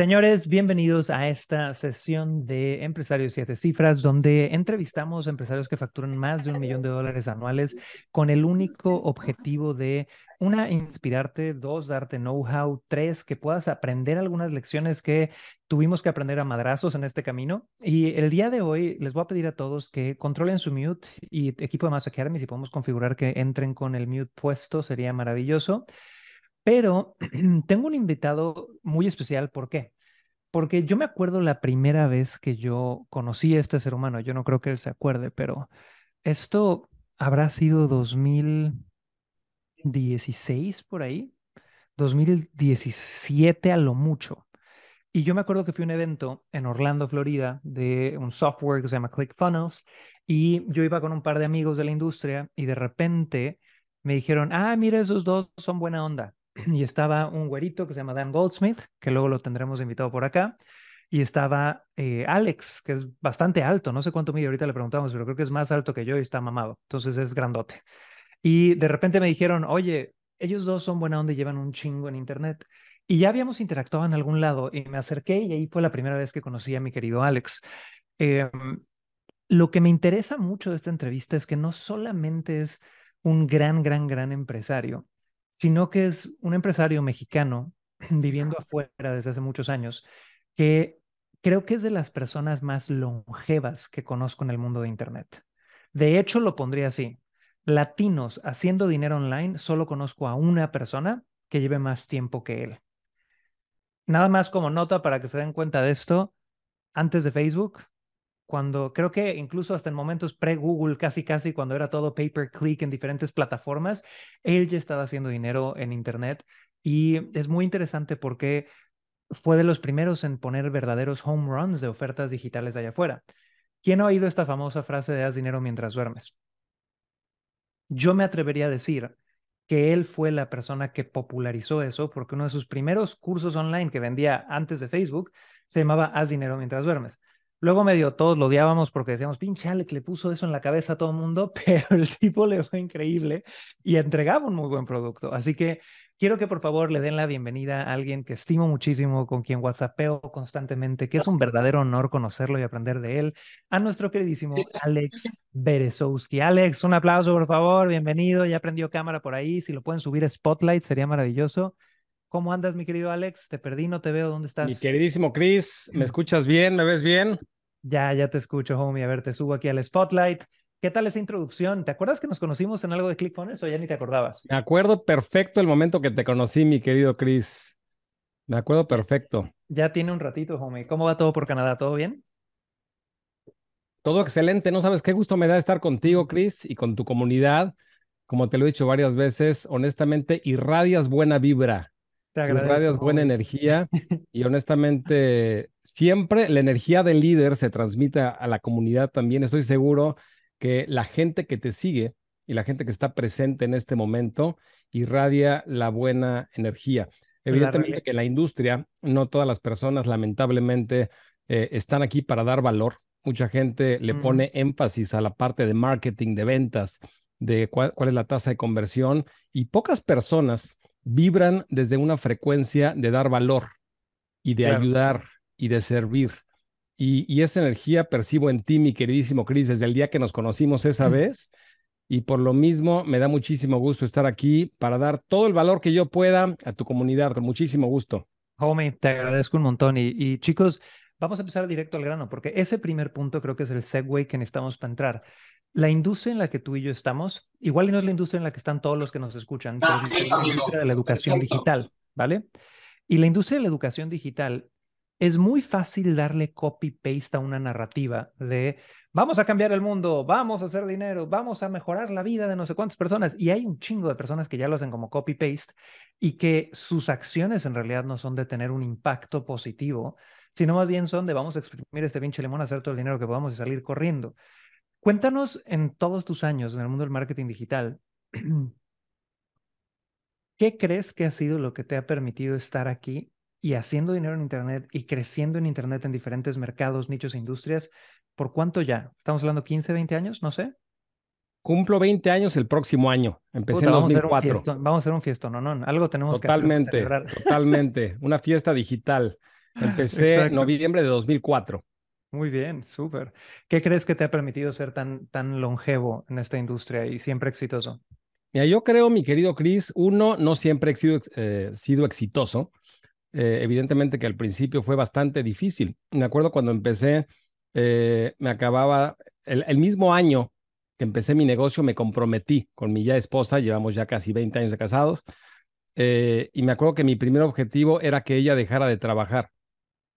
Señores, bienvenidos a esta sesión de Empresarios Siete Cifras, donde entrevistamos a empresarios que facturan más de un millón de dólares anuales con el único objetivo de, una, inspirarte, dos, darte know-how, tres, que puedas aprender algunas lecciones que tuvimos que aprender a madrazos en este camino. Y el día de hoy les voy a pedir a todos que controlen su mute y equipo de Master Academy, si podemos configurar que entren con el mute puesto, sería maravilloso. Pero tengo un invitado muy especial, ¿por qué? Porque yo me acuerdo la primera vez que yo conocí a este ser humano, yo no creo que él se acuerde, pero esto habrá sido 2016 por ahí, 2017 a lo mucho. Y yo me acuerdo que fui a un evento en Orlando, Florida, de un software que se llama ClickFunnels, y yo iba con un par de amigos de la industria y de repente me dijeron, ah, mira, esos dos son buena onda. y estaba un güerito que se llama Dan Goldsmith, que luego lo tendremos invitado por acá, y estaba eh, Alex, que es bastante alto, no sé cuánto mide, ahorita le preguntamos, pero creo que es más alto que yo y está mamado, entonces es grandote. Y de repente me dijeron, oye, ellos dos son buena onda llevan un chingo en internet. Y ya habíamos interactuado en algún lado y me acerqué y ahí fue la primera vez que conocí a mi querido Alex. Em, lo que me interesa mucho de esta entrevista es que no solamente es un gran, gran, gran empresario, sino que es un empresario mexicano viviendo afuera desde hace muchos años, que creo que es de las personas más longevas que conozco en el mundo de Internet. De hecho, lo pondría así. Latinos haciendo dinero online, solo conozco a una persona que lleve más tiempo que él. Nada más como nota para que se den cuenta de esto, antes de Facebook, cuando creo que incluso hasta en momentos pre-Google, casi casi cuando era todo pay-per-click en diferentes plataformas, él ya estaba haciendo dinero en Internet y es muy interesante porque fue de los primeros en poner verdaderos home runs de ofertas digitales allá afuera. ¿Quién ha oído esta famosa frase de haz dinero mientras duermes? Yo me atrevería a decir que él fue la persona que popularizó eso porque uno de sus primeros cursos online que vendía antes de Facebook se llamaba Haz dinero mientras duermes. Luego medio todos lo odiábamos porque decíamos, pinche Alec le puso eso en la cabeza a todo el mundo, pero el tipo le fue increíble y entregaba un muy buen producto. Así que quiero que por favor le den la bienvenida a alguien que estimo muchísimo, con quien whatsappeo constantemente, que es un verdadero honor conocerlo y aprender de él, a nuestro queridísimo Alex Berezowski. Alex, un aplauso por favor, bienvenido, ya prendió cámara por ahí, si lo pueden subir a Spotlight sería maravilloso. ¿Cómo andas, mi querido Alex? Te perdí, no te veo. ¿Dónde estás? Mi queridísimo Chris, ¿me escuchas bien? ¿Me ves bien? Ya, ya te escucho, homie. A ver, te subo aquí al Spotlight. ¿Qué tal esa introducción? ¿Te acuerdas que nos conocimos en algo de ClickFunnels o ya ni te acordabas? Me acuerdo perfecto el momento que te conocí, mi querido Chris. Me acuerdo perfecto. Ya tiene un ratito, homie. ¿Cómo va todo por Canadá? ¿Todo bien? Todo excelente. No sabes qué gusto me da estar contigo, Chris, y con tu comunidad. Como te lo he dicho varias veces, honestamente, irradias buena vibra. Te agradezco. buena energía y honestamente siempre la energía del líder se transmite a la comunidad también. Estoy seguro que la gente que te sigue y la gente que está presente en este momento irradia la buena energía. Evidentemente que en la industria no todas las personas lamentablemente eh, están aquí para dar valor. Mucha gente le pone énfasis a la parte de marketing, de ventas, de cuál es la tasa de conversión y pocas personas vibran desde una frecuencia de dar valor y de ayudar y de servir. Y, esa energía percibo en ti, mi queridísimo Cris, desde el día que nos conocimos esa vez. Y por lo mismo, me da muchísimo gusto estar aquí para dar todo el valor que yo pueda a tu comunidad, con muchísimo gusto. Homie, te agradezco un montón. Y, y chicos, vamos a empezar directo al grano, porque ese primer punto creo que es el segue que necesitamos para entrar la industria en la que tú y yo estamos, igual y no es la industria en la que están todos los que nos escuchan, pero es la industria de la educación digital, ¿vale? Y la industria de la educación digital es muy fácil darle copy-paste a una narrativa de vamos a cambiar el mundo, vamos a hacer dinero, vamos a mejorar la vida de no sé cuántas personas. Y hay un chingo de personas que ya lo hacen como copy-paste y que sus acciones en realidad no son de tener un impacto positivo, sino más bien son de vamos a exprimir este pinche limón, hacer todo el dinero que podamos y salir corriendo. Cuéntanos en todos tus años en el mundo del marketing digital, ¿qué crees que ha sido lo que te ha permitido estar aquí y haciendo dinero en Internet y creciendo en Internet en diferentes mercados, nichos e industrias? ¿Por cuánto ya? ¿Estamos hablando 15, 20 años? No sé. Cumplo 20 años el próximo año. Empecé en 2004. Vamos a hacer un fiestón, no, no, algo tenemos que hacer. Totalmente, totalmente. Una fiesta digital. Empecé en noviembre de 2004. Muy bien, súper. ¿Qué crees que te ha permitido ser tan, tan longevo en esta industria y siempre exitoso? Mira, yo creo, mi querido Chris, uno, no siempre he sido, eh, exitoso. Eh, evidentemente que al principio fue bastante difícil. Me acuerdo cuando empecé, eh, me acababa, el, el, mismo año que empecé mi negocio, me comprometí con mi ya esposa, llevamos ya casi 20 años de casados, y me acuerdo que mi primer objetivo era que ella dejara de trabajar.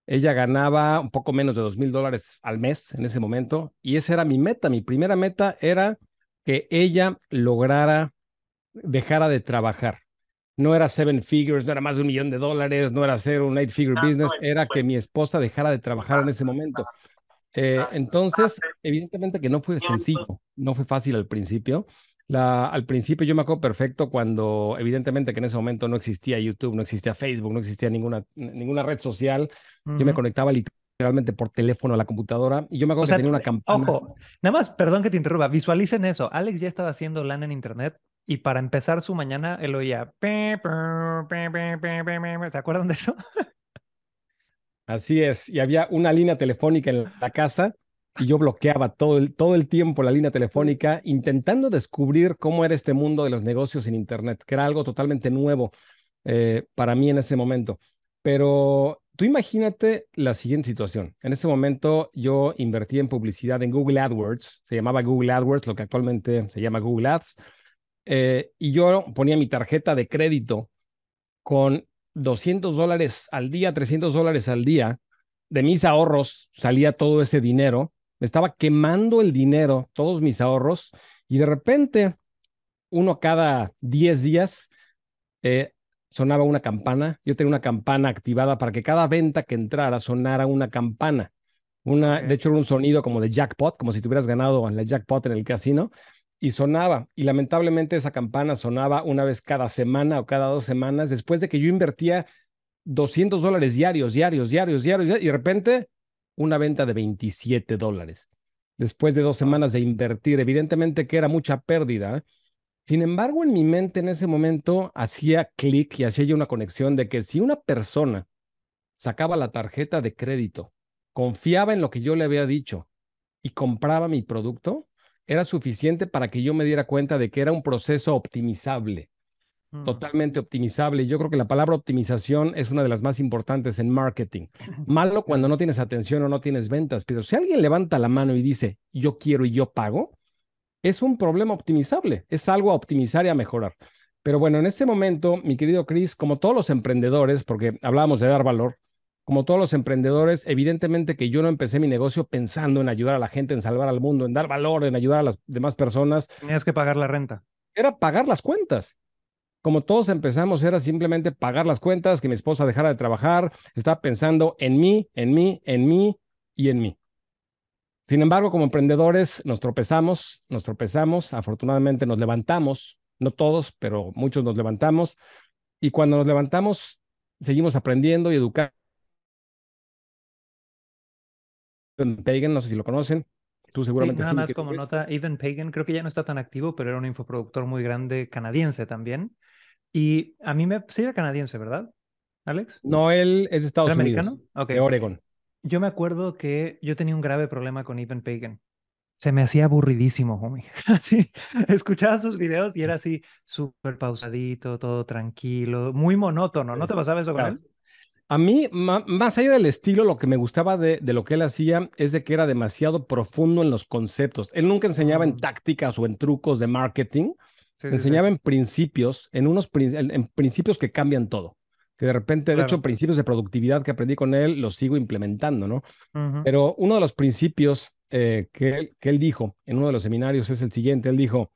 Ella ganaba un poco menos de dos mil dólares al mes en ese momento y esa era mi meta. Mi primera meta era que ella lograra, dejara de trabajar. No era seven figures, no era más de un millón de dólares, no era hacer un eight figure ah, business, era que mi esposa dejara de trabajar en ese momento. Eh, entonces, evidentemente que no fue sencillo, no fue fácil al principio. La, al principio yo me acuerdo perfecto cuando, evidentemente que en ese momento no existía YouTube, no existía Facebook, no existía ninguna, ninguna red social. Yo me conectaba literalmente por teléfono a la computadora y yo me acuerdo que tenía una campana. Ojo, nada más, perdón que te interrumpa, visualicen eso. Alex ya estaba haciendo LAN en internet y para empezar su mañana él oía. ¿Se acuerdan de eso? Así es, y había una línea telefónica en la casa y yo bloqueaba todo el, todo el tiempo la línea telefónica intentando descubrir cómo era este mundo de los negocios en Internet, que era algo totalmente nuevo eh, para mí en ese momento. Pero tú imagínate la siguiente situación. En ese momento yo invertí en publicidad en Google AdWords, se llamaba Google AdWords, lo que actualmente se llama Google Ads, eh, y yo ponía mi tarjeta de crédito con 200 dólares al día, 300 dólares al día. De mis ahorros salía todo ese dinero me estaba quemando el dinero, todos mis ahorros, y de repente, uno cada 10 días, eh, sonaba una campana. Yo tenía una campana activada para que cada venta que entrara sonara una campana. Una, De hecho, era un sonido como de jackpot, como si tuvieras ganado en la jackpot en el casino, y sonaba. Y lamentablemente esa campana sonaba una vez cada semana o cada dos semanas, después de que yo invertía 200 dólares diarios, diarios, diarios, diarios, y de repente una venta de 27 dólares. Después de dos semanas de invertir, evidentemente que era mucha pérdida. Sin embargo, en mi mente en ese momento hacía clic y hacía yo una conexión de que si una persona sacaba la tarjeta de crédito, confiaba en lo que yo le había dicho y compraba mi producto, era suficiente para que yo me diera cuenta de que era un proceso optimizable. Mm. totalmente optimizable. Yo creo que la palabra optimización es una de las más importantes en marketing. Malo cuando no tienes atención o no tienes ventas, pero si alguien levanta la mano y dice, yo quiero y yo pago, es un problema optimizable, es algo a optimizar y a mejorar. Pero bueno, en este momento, mi querido Chris, como todos los emprendedores, porque hablábamos de dar valor, como todos los emprendedores, evidentemente que yo no empecé mi negocio pensando en ayudar a la gente, en salvar al mundo, en dar valor, en ayudar a las demás personas. Tenías que pagar la renta. Era pagar las cuentas como todos empezamos, era simplemente pagar las cuentas, que mi esposa dejara de trabajar, estaba pensando en mí, en mí, en mí y en mí. Sin embargo, como emprendedores nos tropezamos, nos tropezamos, afortunadamente nos levantamos, no todos, pero muchos nos levantamos, y cuando nos levantamos, seguimos aprendiendo y educando. Pagan, no sé si lo conocen, Tú seguramente sí. Nada más como nota, Even Pagan creo que ya no está tan activo, pero era un infoproductor muy grande canadiense también. Y a mí me... Sí era canadiense, ¿verdad, Alex? No, él es de Estados Unidos. De Oregon. Yo me acuerdo que yo tenía un grave problema con Even Pagan. Se me hacía aburridísimo, homie. Así, escuchaba sus videos y era así, súper pausadito, todo tranquilo, muy monótono. ¿No te pasaba eso con él? A mí, más allá del estilo, lo que me gustaba de, de, lo que él hacía es de que era demasiado profundo en los conceptos. Él nunca enseñaba en mm. tácticas o en trucos de marketing, enseñaba en principios, en unos en, principios que cambian todo. Que de repente, de hecho, principios de productividad que aprendí con él los sigo implementando, ¿no? Pero uno de los principios eh, que, que él dijo en uno de los seminarios es el siguiente. Él dijo,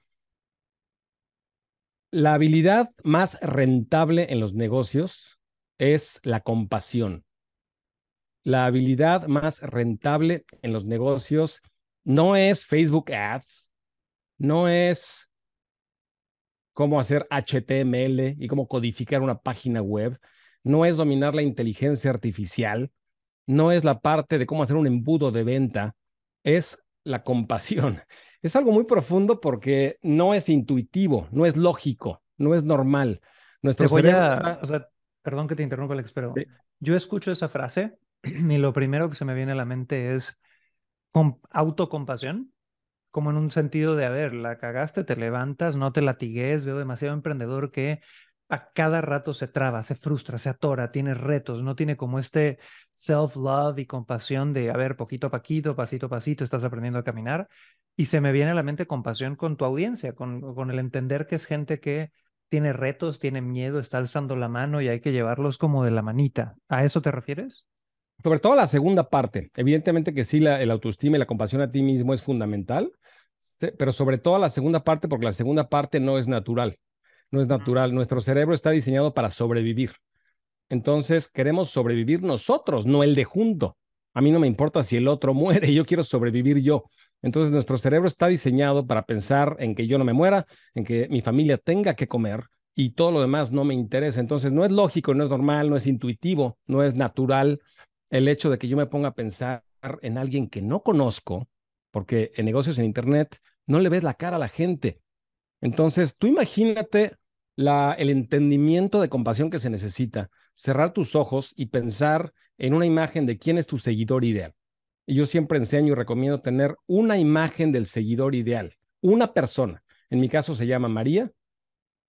la habilidad más rentable en los negocios es la compasión. La habilidad más rentable en los negocios no es Facebook Ads, no es cómo hacer HTML y cómo codificar una página web, no es dominar la inteligencia artificial, no es la parte de cómo hacer un embudo de venta, es la compasión. Es algo muy profundo porque no es intuitivo, no es lógico, no es normal. Nuestro te voy a, perdón que te interrumpa, Alex, pero yo escucho esa frase y lo primero que se me viene a la mente es autocompasión, como en un sentido de, a ver, la cagaste, te levantas, no te latigues, veo demasiado emprendedor que a cada rato se traba, se frustra, se atora, tiene retos, no tiene como este self-love y compasión de, a ver, poquito a poquito, pasito a pasito, estás aprendiendo a caminar. Y se me viene a la mente compasión con tu audiencia, con, con el entender que es gente que tiene retos, tiene miedo, está alzando la mano y hay que llevarlos como de la manita. ¿A eso te refieres? Sobre todo la segunda parte. Evidentemente que sí, la, el autoestima y la compasión a ti mismo es fundamental, pero sobre todo la segunda parte, porque la segunda parte no es natural no es natural. Nuestro cerebro está diseñado para sobrevivir. Entonces, queremos sobrevivir nosotros, no el de junto. A mí no me importa si el otro muere, yo quiero sobrevivir yo. Entonces, nuestro cerebro está diseñado para pensar en que yo no me muera, en que mi familia tenga que comer y todo lo demás no me interesa. Entonces, no es lógico, no es normal, no es intuitivo, no es natural el hecho de que yo me ponga a pensar en alguien que no conozco, porque en negocios en Internet no le ves la cara a la gente. Entonces, tú imagínate el entendimiento de compasión que se necesita, cerrar tus ojos y pensar en una imagen de quién es tu seguidor ideal. Y yo siempre enseño y recomiendo tener una imagen del seguidor ideal, una persona. En mi caso se llama María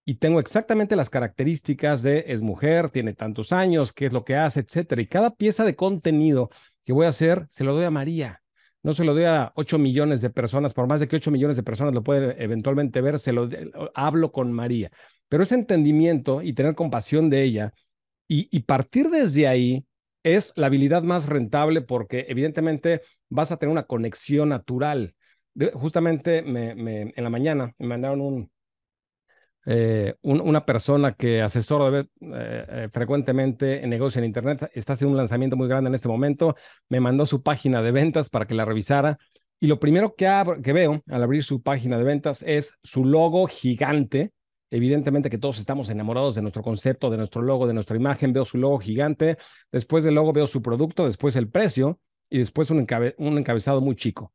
y tengo exactamente las características de es mujer, tiene tantos años, qué es lo que hace, etcétera. Y cada pieza de contenido que voy a hacer se lo doy a María no se lo doy a 8 millones de personas, por más de que 8 millones de personas lo pueden eventualmente ver, se lo hablo con María. Pero ese entendimiento y tener compasión de ella y, partir desde ahí es la habilidad más rentable porque evidentemente vas a tener una conexión natural. justamente en la mañana me mandaron un, eh, una persona que asesoro eh, eh, frecuentemente en negocio en Internet, está haciendo un lanzamiento muy grande en este momento, me mandó su página de ventas para que la revisara. Y lo primero que, veo al abrir su página de ventas es su logo gigante. Evidentemente que todos estamos enamorados de nuestro concepto, de nuestro logo, de nuestra imagen. Veo su logo gigante. Después del logo veo su producto, después el precio y después un encabezado muy chico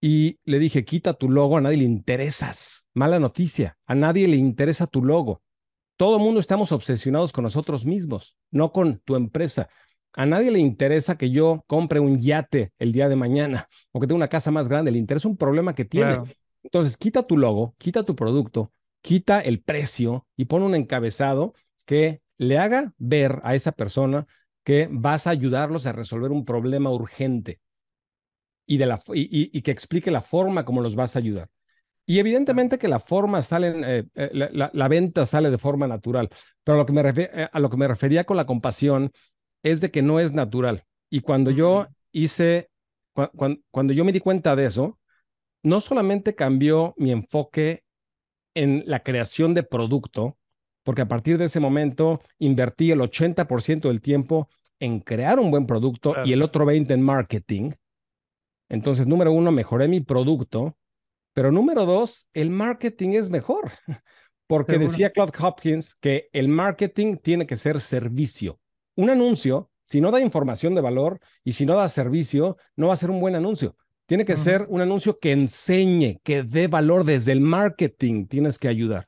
y le dije, quita tu logo, a nadie le interesas. Mala noticia, a nadie le interesa tu logo. Todo el mundo estamos obsesionados con nosotros mismos, no con tu empresa. A nadie le interesa que yo compre un yate el día de mañana o que tenga una casa más grande, le interesa un problema que tiene. Entonces, quita tu logo, quita tu producto, quita el precio y pon un encabezado que le haga ver a esa persona que vas a ayudarlos a resolver un problema urgente y, de la, y, que explique la forma como los vas a ayudar. Y evidentemente que la forma sale, eh, eh, la, venta sale de forma natural, pero a lo, que me eh, a lo que me refería con la compasión es de que no es natural. Y cuando yo hice, cuando yo me di cuenta de eso, no solamente cambió mi enfoque en la creación de producto, porque a partir de ese momento invertí el 80% del tiempo en crear un buen producto y el otro 20% en marketing. Entonces, número uno, mejoré mi producto, pero número dos, el marketing es mejor, porque decía Claude Hopkins que el marketing tiene que ser servicio. Un anuncio, si no da información de valor y si no da servicio, no va a ser un buen anuncio. Tiene que ser un anuncio que enseñe, que dé valor desde el marketing, tienes que ayudar.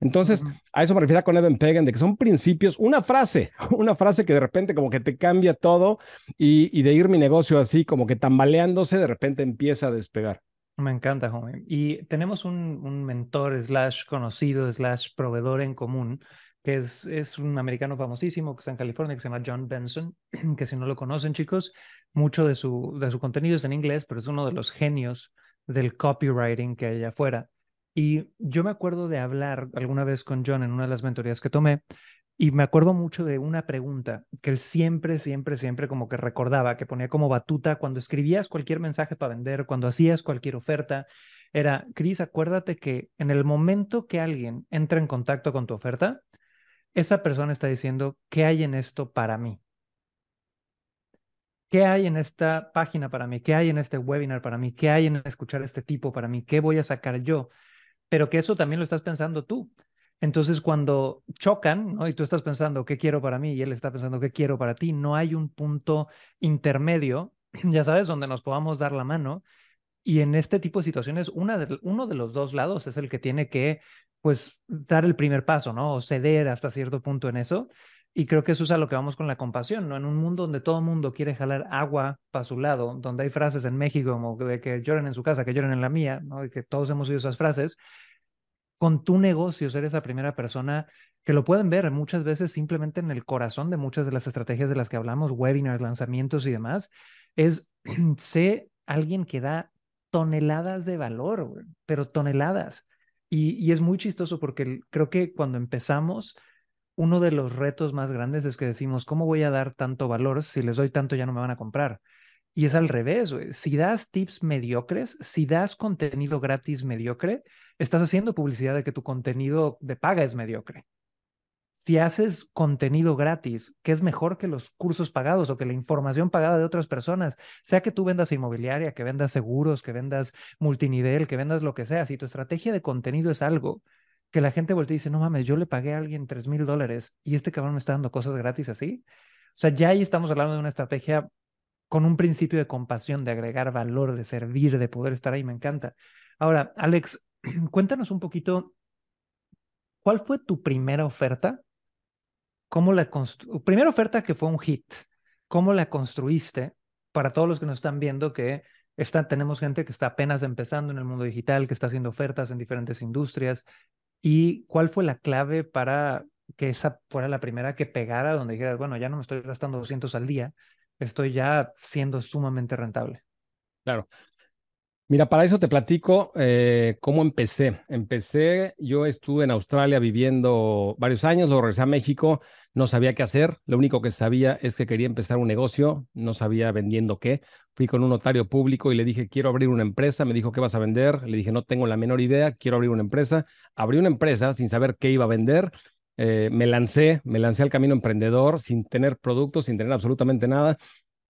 Entonces, a eso me refiero con Evan Pagan, de que son principios, una frase, una frase que de repente como que te cambia todo y, de ir mi negocio así, como que tambaleándose, de repente empieza a despegar. Me encanta, joven. Y tenemos un, mentor, slash conocido, slash proveedor en común, que es, es un americano famosísimo que está en California, que se llama John Benson, que si no lo conocen, chicos, mucho de su, de su contenido es en inglés, pero es uno de los genios del copywriting que hay allá afuera. Y yo me acuerdo de hablar alguna vez con John en una de las mentorías que tomé y me acuerdo mucho de una pregunta que él siempre, siempre, siempre como que recordaba, que ponía como batuta cuando escribías cualquier mensaje para vender, cuando hacías cualquier oferta, era, Cris, acuérdate que en el momento que alguien entra en contacto con tu oferta, esa persona está diciendo, ¿qué hay en esto para mí? ¿Qué hay en esta página para mí? ¿Qué hay en este webinar para mí? ¿Qué hay en escuchar este tipo para mí? ¿Qué voy a sacar yo? Pero que eso también lo estás pensando tú. Entonces, cuando chocan, ¿no? Y tú estás pensando, ¿qué quiero para mí? Y él está pensando, ¿qué quiero para ti? No hay un punto intermedio, ya sabes, donde nos podamos dar la mano. Y en este tipo de situaciones, uno de los dos lados es el que tiene que, pues, dar el primer paso, ¿no? O ceder hasta cierto punto en eso. Y creo que eso es a lo que vamos con la compasión, ¿no? En un mundo donde todo el mundo quiere jalar agua para su lado, donde hay frases en México como que lloren en su casa, que lloren en la mía, ¿no? Y que todos hemos oído esas frases. Con tu negocio, ser esa primera persona que lo pueden ver muchas veces simplemente en el corazón de muchas de las estrategias de las que hablamos, webinars, lanzamientos y demás, es sé alguien que da toneladas de valor, pero toneladas. Y, y es muy chistoso porque creo que cuando empezamos uno de los retos más grandes es que decimos, ¿cómo voy a dar tanto valor? Si les doy tanto ya no me van a comprar. Y es al revés. Si das tips mediocres, si das contenido gratis mediocre, estás haciendo publicidad de que tu contenido de paga es mediocre. Si haces contenido gratis, que es mejor que los cursos pagados o que la información pagada de otras personas, sea que tú vendas inmobiliaria, que vendas seguros, que vendas multinivel, que vendas lo que sea, si tu estrategia de contenido es algo que la gente voltea y dice, no mames, yo le pagué a alguien tres mil dólares y este cabrón me está dando cosas gratis así. O sea, ya ahí estamos hablando de una estrategia con un principio de compasión, de agregar valor, de servir, de poder estar ahí, me encanta. Ahora, Alex, cuéntanos un poquito, ¿cuál fue tu primera oferta? ¿Cómo la primera oferta que fue un hit? ¿Cómo la construiste? Para todos los que nos están viendo que está, tenemos gente que está apenas empezando en el mundo digital, que está haciendo ofertas en diferentes industrias, ¿Y cuál fue la clave para que esa fuera la primera que pegara donde dijeras, bueno, ya no me estoy gastando 200 al día, estoy ya siendo sumamente rentable? Claro. Mira, para eso te platico eh, cómo empecé. Empecé, yo estuve en Australia viviendo varios años, luego regresé a México, no sabía qué hacer, lo único que sabía es que quería empezar un negocio, no sabía vendiendo qué. Fui con un notario público y le dije, quiero abrir una empresa, me dijo, ¿qué vas a vender? Le dije, no tengo la menor idea, quiero abrir una empresa. Abrí una empresa sin saber qué iba a vender. Eh, me lancé, me lancé al camino emprendedor sin tener productos, sin tener absolutamente nada.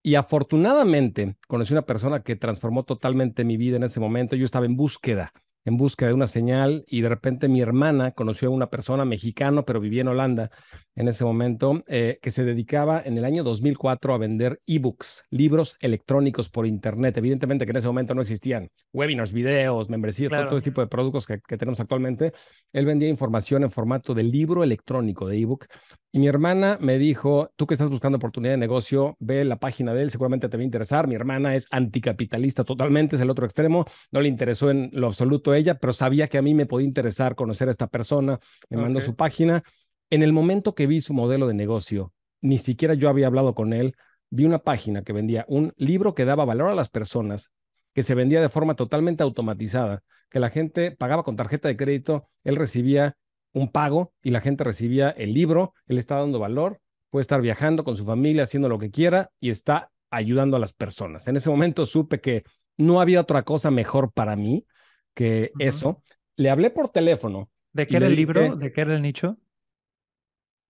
Y afortunadamente conocí una persona que transformó totalmente mi vida en ese momento. Yo estaba en búsqueda en busca de una señal y de repente mi hermana conoció a una persona mexicano, pero vivía en Holanda en ese momento, eh, que se dedicaba en el año 2004 a vender ebooks, libros electrónicos por internet. Evidentemente que en ese momento no existían webinars, videos, membresías, todo, ese tipo de productos que, que tenemos actualmente. Él vendía información en formato de libro electrónico, de ebook, y mi hermana me dijo, tú que estás buscando oportunidad de negocio, ve la página de él, seguramente te va a interesar. Mi hermana es anticapitalista totalmente, es el otro extremo, no le interesó en lo absoluto ella, pero sabía que a mí me podía interesar conocer a esta persona, me mandó su página. En el momento que vi su modelo de negocio, ni siquiera yo había hablado con él, vi una página que vendía un libro que daba valor a las personas, que se vendía de forma totalmente automatizada, que la gente pagaba con tarjeta de crédito, él recibía un pago y la gente recibía el libro, él está dando valor, puede estar viajando con su familia, haciendo lo que quiera y está ayudando a las personas. En ese momento supe que no había otra cosa mejor para mí que eso. Le hablé por teléfono. ¿De qué era el libro? ¿De qué era el nicho?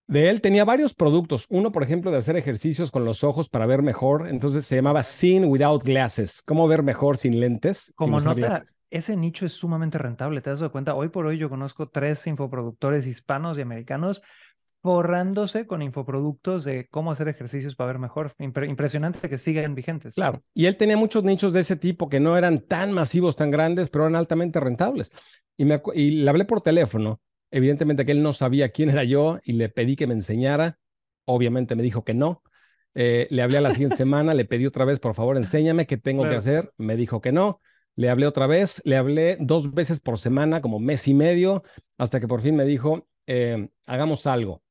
De él tenía varios productos. Uno, por ejemplo, de hacer ejercicios con los ojos para ver mejor. Entonces se llamaba Seeing Without Glasses. ¿Cómo ver mejor sin lentes? Como nota, ese nicho es sumamente rentable. ¿Te das cuenta? Hoy por hoy yo conozco tres infoproductores hispanos y americanos forrándose con infoproductos de cómo hacer ejercicios para ver mejor. impresionante que sigan vigentes. Claro. Y él tenía muchos nichos de ese tipo que no eran tan masivos, tan grandes, pero eran altamente rentables. Y, me, y le hablé por teléfono. Evidentemente que él no sabía quién era yo y le pedí que me enseñara. Obviamente me dijo que no. Eh, le hablé a la siguiente semana, le pedí otra vez, por favor, enséñame qué tengo que hacer. Me dijo que no. Le hablé otra vez, le hablé dos veces por semana, como mes y medio, hasta que por fin me dijo, eh, hagamos algo.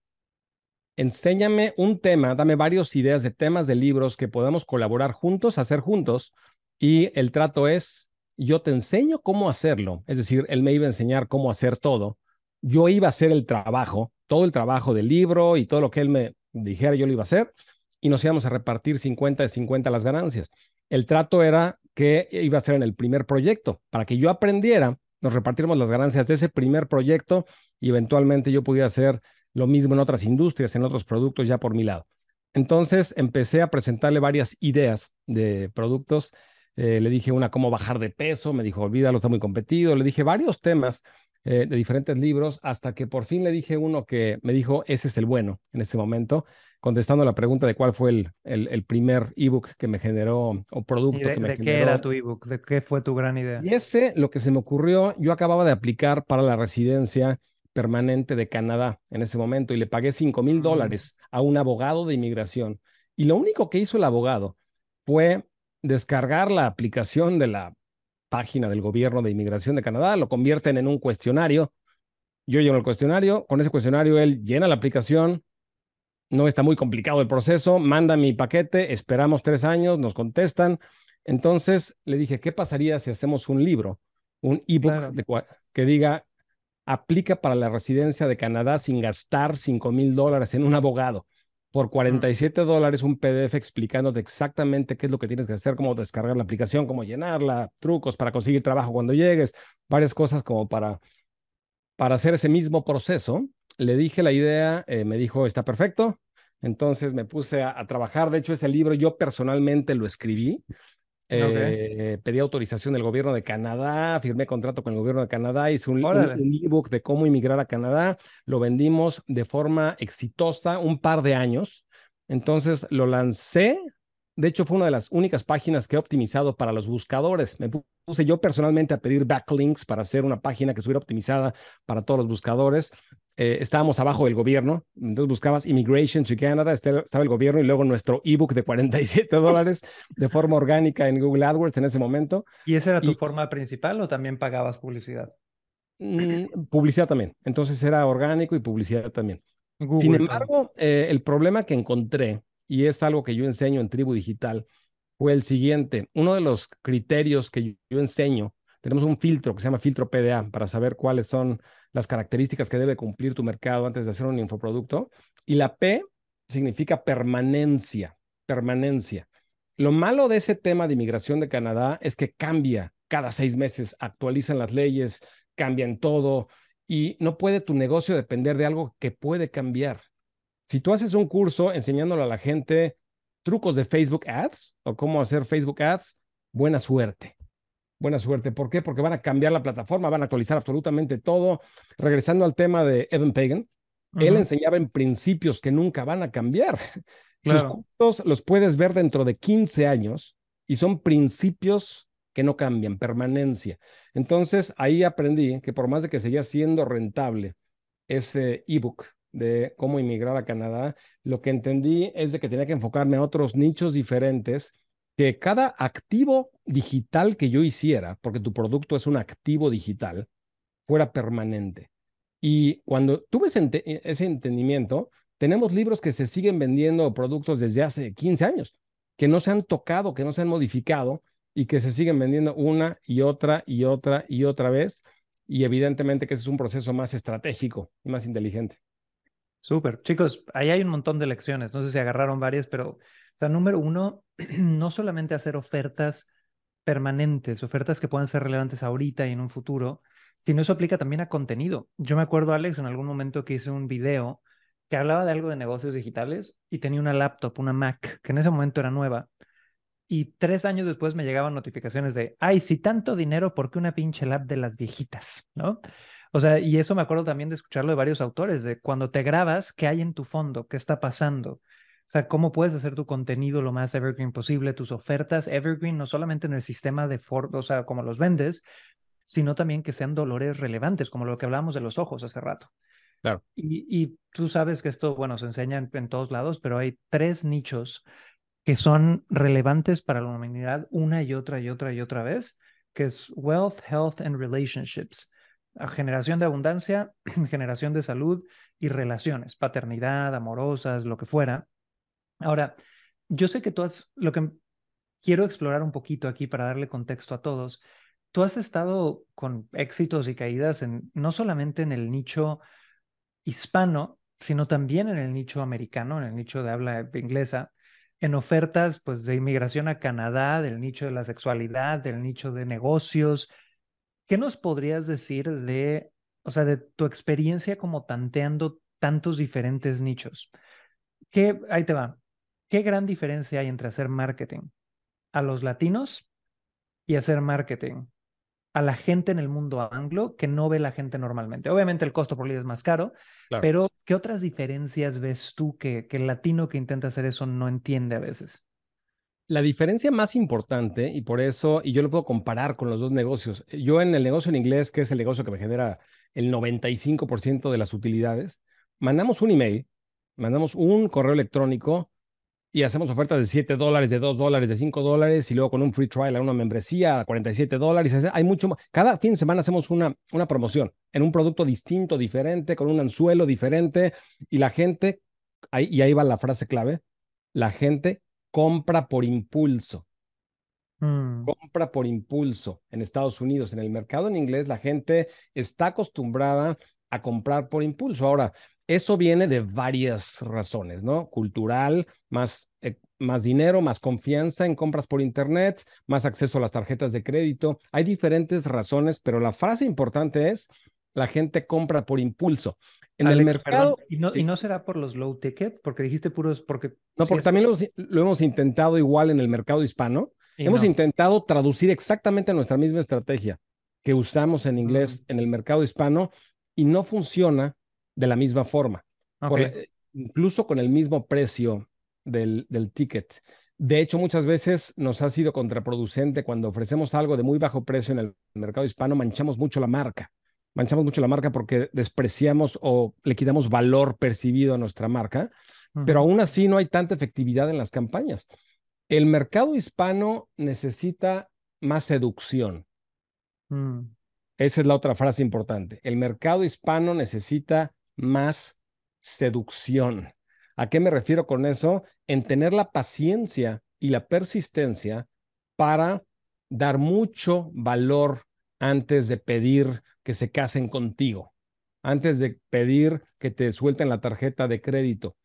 Enséñame un tema, dame varias ideas de temas de libros que podamos colaborar juntos, hacer juntos. Y el trato es, yo te enseño cómo hacerlo. Es decir, él me iba a enseñar cómo hacer todo. Yo iba a hacer el trabajo, todo el trabajo del libro y todo lo que él me dijera, yo lo iba a hacer. Y nos íbamos a repartir 50 de 50 las ganancias. El trato era que iba a ser en el primer proyecto. Para que yo aprendiera, nos repartiéramos las ganancias de ese primer proyecto y eventualmente yo pudiera hacer lo mismo en otras industrias, en otros productos ya por mi lado. Entonces empecé a presentarle varias ideas de productos. Eh, le dije una, cómo bajar de peso. Me dijo, olvídalo, está muy competido. Le dije varios temas eh, de diferentes libros hasta que por fin le dije uno que me dijo, ese es el bueno en ese momento contestando la pregunta de cuál fue el, el, primer ebook que me generó o producto que me generó. ¿De qué era tu ebook? ¿De qué fue tu gran idea? Y ese, lo que se me ocurrió, yo acababa de aplicar para la residencia permanente de Canadá en ese momento y le pagué 5 mil mm. dólares a un abogado de inmigración. Y lo único que hizo el abogado fue descargar la aplicación de la página del gobierno de inmigración de Canadá, lo convierten en un cuestionario. Yo lleno el cuestionario, con ese cuestionario él llena la aplicación, no está muy complicado el proceso, manda mi paquete, esperamos tres años, nos contestan. Entonces le dije, ¿qué pasaría si hacemos un libro, un ebook que diga, aplica para la residencia de Canadá sin gastar 5 mil dólares en un abogado? Por 47 dólares un PDF explicándote exactamente qué es lo que tienes que hacer, cómo descargar la aplicación, cómo llenarla, trucos para conseguir trabajo cuando llegues, varias cosas como para, para hacer ese mismo proceso le dije la idea, eh, me dijo, está perfecto. Entonces me puse a, trabajar. De hecho, ese libro yo personalmente lo escribí. Eh, pedí autorización del gobierno de Canadá, firmé contrato con el gobierno de Canadá, hice un, un ebook de cómo inmigrar a Canadá, lo vendimos de forma exitosa un par de años. Entonces lo lancé de hecho, fue una de las únicas páginas que he optimizado para los buscadores. Me puse yo personalmente a pedir backlinks para hacer una página que estuviera optimizada para todos los buscadores. Eh, estábamos abajo del gobierno, entonces buscabas Immigration to Canada, este, estaba el gobierno y luego nuestro ebook de 47 dólares de forma orgánica en Google AdWords en ese momento. ¿Y esa era tu forma principal o también pagabas publicidad? Mm, publicidad también. Entonces era orgánico y publicidad también. Sin embargo, eh, el problema que encontré y es algo que yo enseño en Tribu Digital, fue el siguiente. Uno de los criterios que yo, enseño, tenemos un filtro que se llama filtro PDA para saber cuáles son las características que debe cumplir tu mercado antes de hacer un infoproducto. Y la P significa permanencia, permanencia. Lo malo de ese tema de inmigración de Canadá es que cambia cada seis meses, actualizan las leyes, cambian todo y no puede tu negocio depender de algo que puede cambiar. Si tú haces un curso enseñándole a la gente trucos de Facebook Ads o cómo hacer Facebook Ads, buena suerte. Buena suerte. ¿Por qué? Porque van a cambiar la plataforma, van a actualizar absolutamente todo. Regresando al tema de Evan Pagan, él enseñaba en principios que nunca van a cambiar. Sus cursos los puedes ver dentro de 15 años y son principios que no cambian, permanencia. Entonces ahí aprendí que por más de que seguía siendo rentable ese ebook de cómo inmigrar a Canadá, lo que entendí es de que tenía que enfocarme a otros nichos diferentes, que cada activo digital que yo hiciera, porque tu producto es un activo digital, fuera permanente. Y cuando tuve ese, ese entendimiento, tenemos libros que se siguen vendiendo productos desde hace 15 años, que no se han tocado, que no se han modificado y que se siguen vendiendo una y otra y otra y otra vez. Y evidentemente que ese es un proceso más estratégico y más inteligente. Súper. Chicos, ahí hay un montón de lecciones. No sé si agarraron varias, pero, o sea, número uno, no solamente hacer ofertas permanentes, ofertas que puedan ser relevantes ahorita y en un futuro, sino eso aplica también a contenido. Yo me acuerdo, Alex, en algún momento que hice un video que hablaba de algo de negocios digitales y tenía una laptop, una Mac, que en ese momento era nueva. Y tres años después me llegaban notificaciones de, ay, si tanto dinero, ¿por qué una pinche lap de las viejitas? ¿No? O sea, y eso me acuerdo también de escucharlo de varios autores, de cuando te grabas, ¿qué hay en tu fondo? ¿Qué está pasando? O sea, cómo puedes hacer tu contenido lo más evergreen posible, tus ofertas evergreen, no solamente en el sistema de Ford, o sea, como los vendes, sino también que sean dolores relevantes, como lo que hablábamos de los ojos hace rato. Claro. Y, tú sabes que esto, bueno, se enseña en, en, todos lados, pero hay tres nichos que son relevantes para la humanidad una y otra y otra y otra vez, que es wealth, health and relationships generación de abundancia, generación de salud y relaciones, paternidad, amorosas, lo que fuera. Ahora, yo sé que tú has, lo que quiero explorar un poquito aquí para darle contexto a todos, tú has estado con éxitos y caídas en, no solamente en el nicho hispano, sino también en el nicho americano, en el nicho de habla inglesa, en ofertas pues de inmigración a Canadá, del nicho de la sexualidad, del nicho de negocios, ¿Qué nos podrías decir de, o sea, de tu experiencia como tanteando tantos diferentes nichos? ¿Qué, ahí te va. ¿Qué gran diferencia hay entre hacer marketing a los latinos y hacer marketing a la gente en el mundo anglo que no ve la gente normalmente? Obviamente el costo por lead es más caro, pero ¿qué otras diferencias ves tú que, que el latino que intenta hacer eso no entiende a veces? La diferencia más importante, y por eso, y yo lo puedo comparar con los dos negocios, yo en el negocio en inglés, que es el negocio que me genera el 95% de las utilidades, mandamos un email, mandamos un correo electrónico y hacemos ofertas de 7 dólares, de 2 dólares, de 5 dólares y luego con un free trial a una membresía a 47 dólares. Hay mucho Cada fin de semana hacemos una, una promoción en un producto distinto, diferente, con un anzuelo diferente y la gente, ahí, y ahí va la frase clave, la gente compra por impulso. Mm. Compra por impulso en Estados Unidos. En el mercado en inglés la gente está acostumbrada a comprar por impulso. Ahora, eso viene de varias razones, ¿no? Cultural, más, eh, más dinero, más confianza en compras por Internet, más acceso a las tarjetas de crédito. Hay diferentes razones, pero la frase importante es, la gente compra por impulso. En el mercado... ¿y, no, ¿y no, será por los low ticket? Porque dijiste puros... Porque, no, porque también lo, hemos intentado igual en el mercado hispano. Hemos intentado traducir exactamente nuestra misma estrategia que usamos en inglés mm. en el mercado hispano y no funciona de la misma forma, incluso con el mismo precio del, del ticket. De hecho, muchas veces nos ha sido contraproducente cuando ofrecemos algo de muy bajo precio en el mercado hispano, manchamos mucho la marca. Manchamos mucho la marca porque despreciamos o le quitamos valor percibido a nuestra marca, pero aún así no hay tanta efectividad en las campañas. El mercado hispano necesita más seducción. Mm. Esa es la otra frase importante. El mercado hispano necesita más seducción. ¿A qué me refiero con eso? En tener la paciencia y la persistencia para dar mucho valor antes de pedir que se casen contigo, antes de pedir que te suelten la tarjeta de crédito.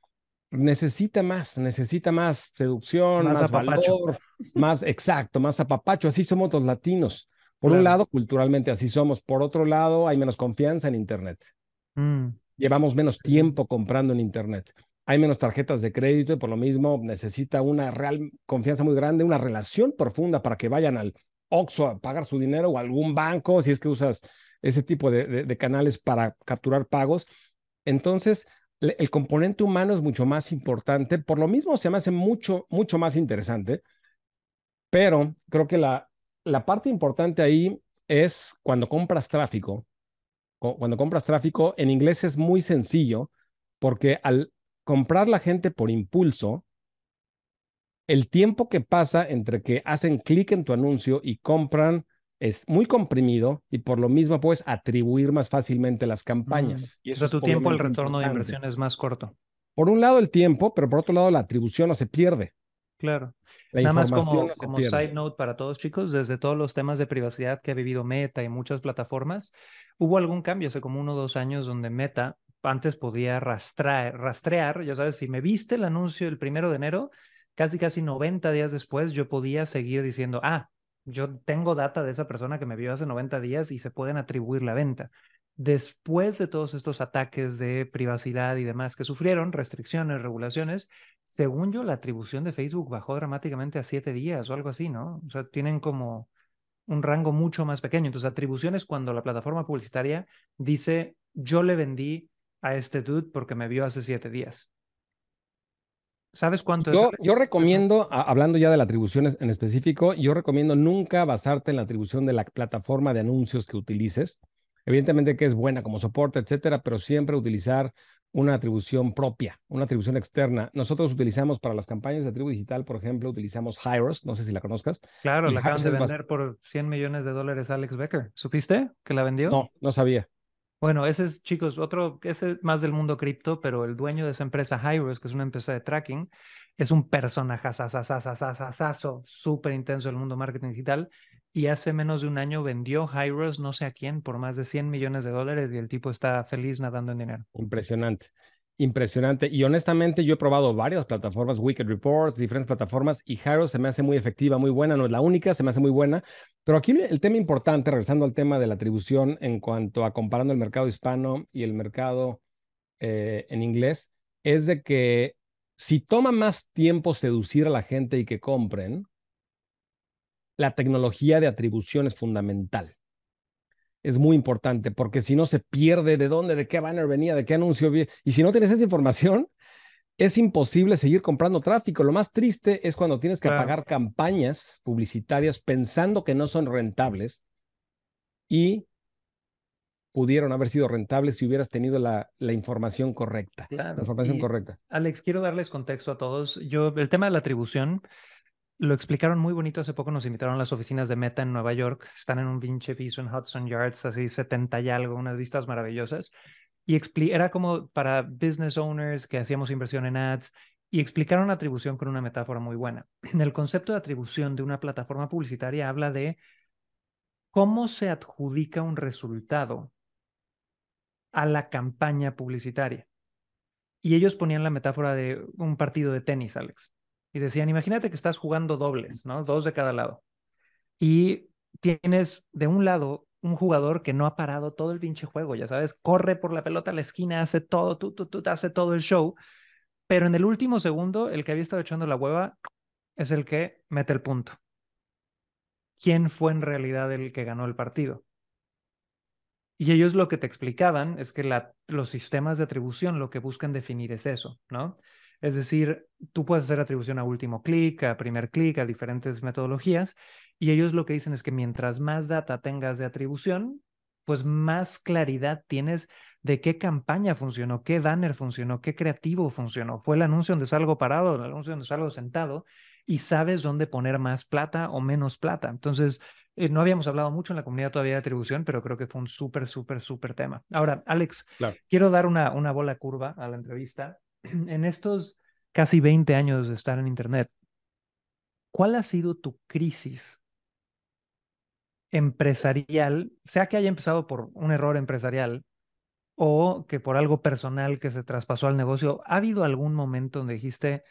Necesita más, necesita más seducción, más, valor, más exacto, más apapacho. Así somos los latinos. Por un lado, culturalmente así somos. Por otro lado, hay menos confianza en Internet. Mm. Llevamos menos tiempo comprando en Internet. Hay menos tarjetas de crédito y por lo mismo necesita una real confianza muy grande, una relación profunda para que vayan al Oxxo a pagar su dinero o algún banco, si es que usas ese tipo de, canales para capturar pagos. Entonces, el componente humano es mucho más importante. Por lo mismo, se me hace mucho, mucho más interesante. Pero creo que la, la parte importante ahí es cuando compras tráfico, cuando compras tráfico, en inglés es muy sencillo porque al comprar la gente por impulso, el tiempo que pasa entre que hacen clic en tu anuncio y compran es muy comprimido y por lo mismo puedes atribuir más fácilmente las campañas. Mm. Y eso es tu tiempo, el retorno de inversión es más corto. Por un lado el tiempo, pero por otro lado la atribución no se pierde. Claro. Nada más como, como side note para todos chicos, desde todos los temas de privacidad que ha vivido Meta y muchas plataformas, hubo algún cambio hace como uno o dos años donde Meta antes podía rastrear, rastrear, ya sabes, si me viste el anuncio el primero de enero, casi casi 90 días después yo podía seguir diciendo, ah, yo tengo data de esa persona que me vio hace 90 días y se pueden atribuir la venta. Después de todos estos ataques de privacidad y demás que sufrieron, restricciones, regulaciones, según yo, la atribución de Facebook bajó dramáticamente a siete días o algo así, ¿no? O sea, tienen como un rango mucho más pequeño. Entonces, atribución es cuando la plataforma publicitaria dice, yo le vendí a este dude porque me vio hace siete días. ¿Sabes cuánto yo, es? Yo recomiendo, hablando ya de la atribución en específico, yo recomiendo nunca basarte en la atribución de la plataforma de anuncios que utilices. Evidentemente que es buena como soporte, etcétera, pero siempre utilizar una atribución propia, una atribución externa. Nosotros utilizamos para las campañas de tribu digital, por ejemplo, utilizamos Hyros, no sé si la conozcas. Claro, la acaban de vender por 100 millones de dólares Alex Becker. ¿Supiste que la vendió? No, no sabía. Bueno, ese es, chicos, otro, ese es más del mundo cripto, pero el dueño de esa empresa, Hyros, que es una empresa de tracking, es un personaje súper intenso del mundo marketing digital y hace menos de un año vendió Hyros no sé a quién por más de 100 millones de dólares y el tipo está feliz nadando en dinero. Impresionante. Impresionante. Y honestamente, yo he probado varias plataformas, Wicked Reports, diferentes plataformas, y Hyros se me hace muy efectiva, muy buena. No es la única, se me hace muy buena. Pero aquí el tema importante, regresando al tema de la atribución en cuanto a comparando el mercado hispano y el mercado eh, en inglés, es de que si toma más tiempo seducir a la gente y que compren, la tecnología de atribución es fundamental. Es muy importante porque si no se pierde de dónde, de qué banner venía, de qué anuncio. Y si no tienes esa información, es imposible seguir comprando tráfico. Lo más triste es cuando tienes que pagar campañas publicitarias pensando que no son rentables y pudieron haber sido rentables si hubieras tenido la, la información correcta. La información correcta. Alex, quiero darles contexto a todos. Yo, el tema de la atribución lo explicaron muy bonito. Hace poco nos invitaron a las oficinas de Meta en Nueva York. Están en un pinche piso en Hudson Yards, así 70 y algo, unas vistas maravillosas. Y era como para business owners que hacíamos inversión en ads y explicaron atribución con una metáfora muy buena. El concepto de atribución de una plataforma publicitaria habla de cómo se adjudica un resultado a la campaña publicitaria. Y ellos ponían la metáfora de un partido de tenis, Alex. Y decían, imagínate que estás jugando dobles, ¿no? Dos de cada lado. Y tienes de un lado un jugador que no ha parado todo el pinche juego, ya sabes, corre por la pelota a la esquina, hace todo, tú, tú, tú, hace todo el show, pero en el último segundo, el que había estado echando la hueva es el que mete el punto. ¿Quién fue en realidad el que ganó el partido? Y ellos lo que te explicaban es que la, los sistemas de atribución lo que buscan definir es eso, ¿no? Es decir, tú puedes hacer atribución a último clic, a primer clic, a diferentes metodologías, y ellos lo que dicen es que mientras más data tengas de atribución, pues más claridad tienes de qué campaña funcionó, qué banner funcionó, qué creativo funcionó. Fue el anuncio donde salgo parado, el anuncio donde salgo sentado, y sabes dónde poner más plata o menos plata. Entonces, eh, no habíamos hablado mucho en la comunidad todavía de atribución, pero creo que fue un súper, súper, súper tema. Ahora, Alex, quiero dar una, una bola curva a la entrevista. En estos casi 20 años de estar en Internet, ¿cuál ha sido tu crisis empresarial, sea que haya empezado por un error empresarial o que por algo personal que se traspasó al negocio, ¿ha habido algún momento donde dijiste,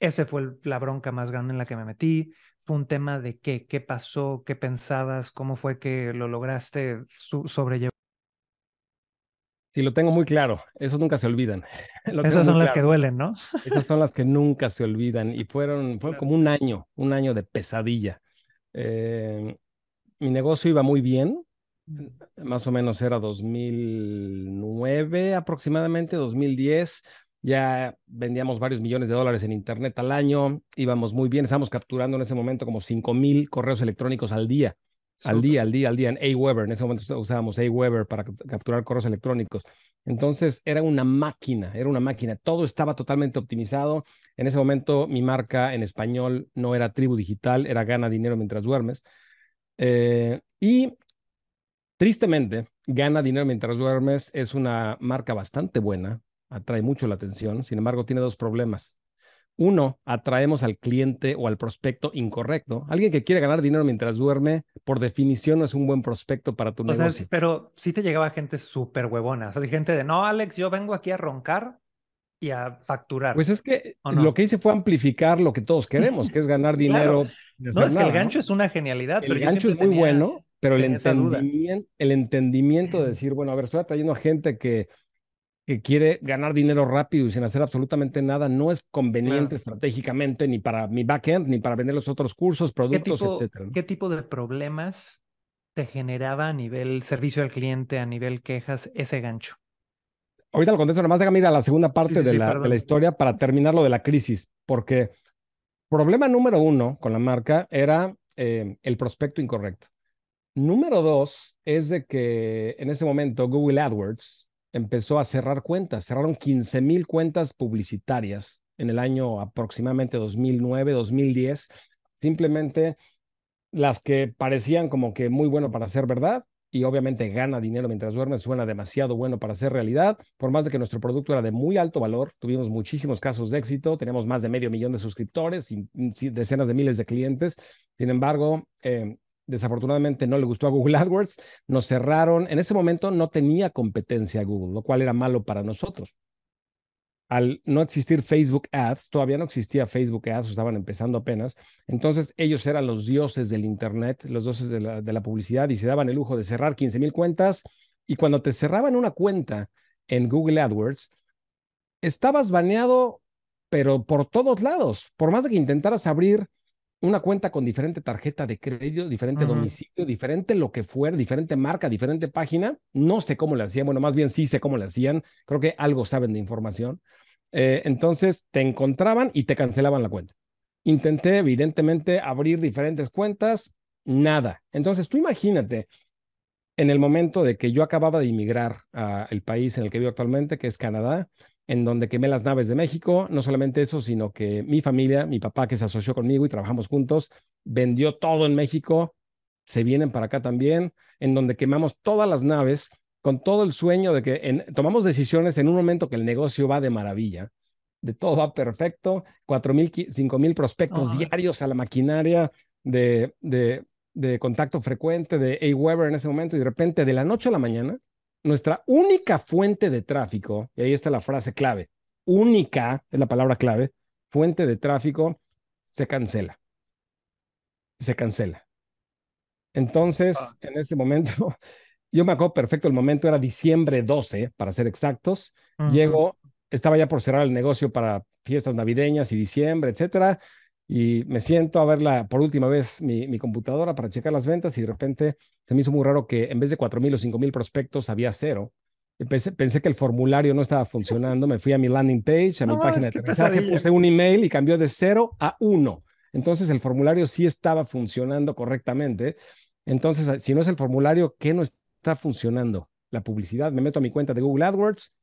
ese fue la bronca más grande en la que me metí? ¿Fue un tema de qué? ¿Qué pasó? ¿Qué pensabas? ¿Cómo fue que lo lograste sobrellevar? Sí, lo tengo muy claro. Esos nunca se olvidan. Esas son las que duelen, ¿no? Esas son las que nunca se olvidan. Y fueron, fueron como un año, un año de pesadilla. Eh, mi negocio iba muy bien, más o menos era 2009 aproximadamente, 2010. Ya vendíamos varios millones de dólares en Internet al año, íbamos muy bien, estábamos capturando en ese momento como 5 mil correos electrónicos al día, al día, al día, al día, en Aweber, en ese momento usábamos Aweber para capturar correos electrónicos. Entonces era una máquina, era una máquina, todo estaba totalmente optimizado. En ese momento mi marca en español no era Tribu Digital, era Gana Dinero mientras duermes. Eh, y tristemente, Gana Dinero mientras duermes es una marca bastante buena, atrae mucho la atención, sin embargo tiene dos problemas. Uno, atraemos al cliente o al prospecto incorrecto. Alguien que quiere ganar dinero mientras duerme, por definición, no es un buen prospecto para tu negocio. pero sí te llegaba gente súper huevona. O sea, gente de, no, Alex, yo vengo aquí a roncar y a facturar. Pues es que lo que hice fue amplificar lo que todos queremos, que es ganar dinero. No, es que el gancho es una genialidad. El gancho es muy bueno, pero el entendimiento, el entendimiento de decir, bueno, a ver, estoy atrayendo a gente que, que quiere ganar dinero rápido y sin hacer absolutamente nada, no es conveniente estratégicamente ni para mi backend, ni para vender los otros cursos, productos, etcétera. ¿Qué tipo de problemas te generaba a nivel servicio al cliente, a nivel quejas, ese gancho? Ahorita lo contesto, más déjame ir a la segunda parte de, la, de, la, historia para terminar lo de la crisis, porque problema número uno con la marca era eh, el prospecto incorrecto. Número dos es de que en ese momento Google AdWords empezó a cerrar cuentas, cerraron 15 mil cuentas publicitarias en el año aproximadamente 2009, 2010, simplemente las que parecían como que muy bueno para ser verdad, y obviamente gana dinero mientras duerme, suena demasiado bueno para ser realidad. Por más de que nuestro producto era de muy alto valor, tuvimos muchísimos casos de éxito, teníamos más de medio millón de suscriptores y decenas de miles de clientes. Sin embargo, eh, desafortunadamente no le gustó a Google AdWords, nos cerraron. En ese momento no tenía competencia Google, lo cual era malo para nosotros al no existir Facebook Ads, todavía no existía Facebook Ads, estaban empezando apenas, entonces ellos eran los dioses del Internet, los dioses de la, publicidad y se daban el lujo de cerrar 15 mil cuentas y cuando te cerraban una cuenta en Google AdWords, estabas baneado, pero por todos lados, por más de que intentaras abrir una cuenta con diferente tarjeta de crédito, diferente domicilio, diferente lo que fuera, diferente marca, diferente página. No sé cómo le hacían, bueno, más bien sí sé cómo le hacían. Creo que algo saben de información. Eh, entonces te encontraban y te cancelaban la cuenta. Intenté, evidentemente, abrir diferentes cuentas, nada. Entonces tú imagínate en el momento de que yo acababa de inmigrar al país en el que vivo actualmente, que es Canadá, en donde quemé las naves de México. No solamente eso, sino que mi familia, mi papá que se asoció conmigo y trabajamos juntos, vendió todo en México, se vienen para acá también, en donde quemamos todas las naves con todo el sueño de que tomamos decisiones en un momento que el negocio va de maravilla, de todo va perfecto, cuatro mil, cinco mil prospectos diarios a la maquinaria de, de, de contacto frecuente de Aweber en ese momento y de repente de la noche a la mañana, nuestra única fuente de tráfico, y ahí está la frase clave, única es la palabra clave, fuente de tráfico, se cancela. Se cancela. Entonces, ah. en ese momento, yo me acuerdo perfecto, el momento era diciembre 12, para ser exactos. Llego, estaba ya por cerrar el negocio para fiestas navideñas y diciembre, etcétera y me siento a verla por última vez mi, mi, computadora para checar las ventas y de repente se me hizo muy raro que en vez de 4.000 o 5.000 prospectos había cero. Pensé, pensé, que el formulario no estaba funcionando, me fui a mi landing page, a mi página de aterrizaje, puse un email y cambió de cero a uno. Entonces el formulario sí estaba funcionando correctamente. Entonces, si no es el formulario, ¿qué no está funcionando? La publicidad. Me meto a mi cuenta de Google AdWords,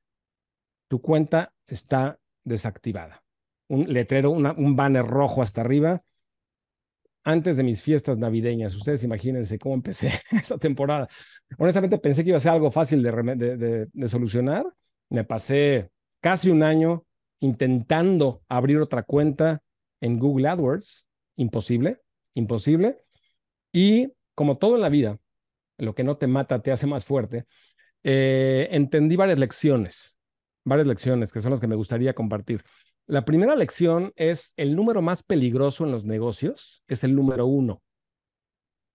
tu cuenta está desactivada un letrero, un banner rojo hasta arriba. Antes de mis fiestas navideñas, ustedes imagínense cómo empecé esta temporada. Honestamente pensé que iba a ser algo fácil de, solucionar. Me pasé casi un año intentando abrir otra cuenta en Google AdWords. Imposible, imposible. Y como todo en la vida, lo que no te mata te hace más fuerte, eh, entendí varias lecciones, varias lecciones que son las que me gustaría compartir. La primera lección es el número más peligroso en los negocios es el número uno.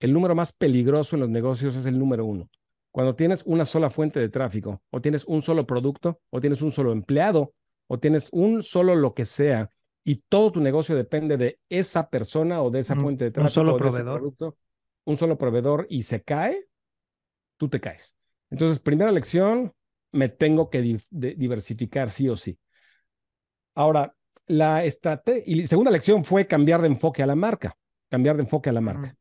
El número más peligroso en los negocios es el número uno. Cuando tienes una sola fuente de tráfico, o tienes un solo producto, o tienes un solo empleado, o tienes un solo lo que sea, y todo tu negocio depende de esa persona o de esa fuente de tráfico. Un solo o proveedor. producto, un solo proveedor y se cae, tú te caes. Entonces, primera lección, me tengo que diversificar sí o sí. Ahora, la estrategia, y segunda lección fue cambiar de enfoque a la marca, cambiar de enfoque a la marca.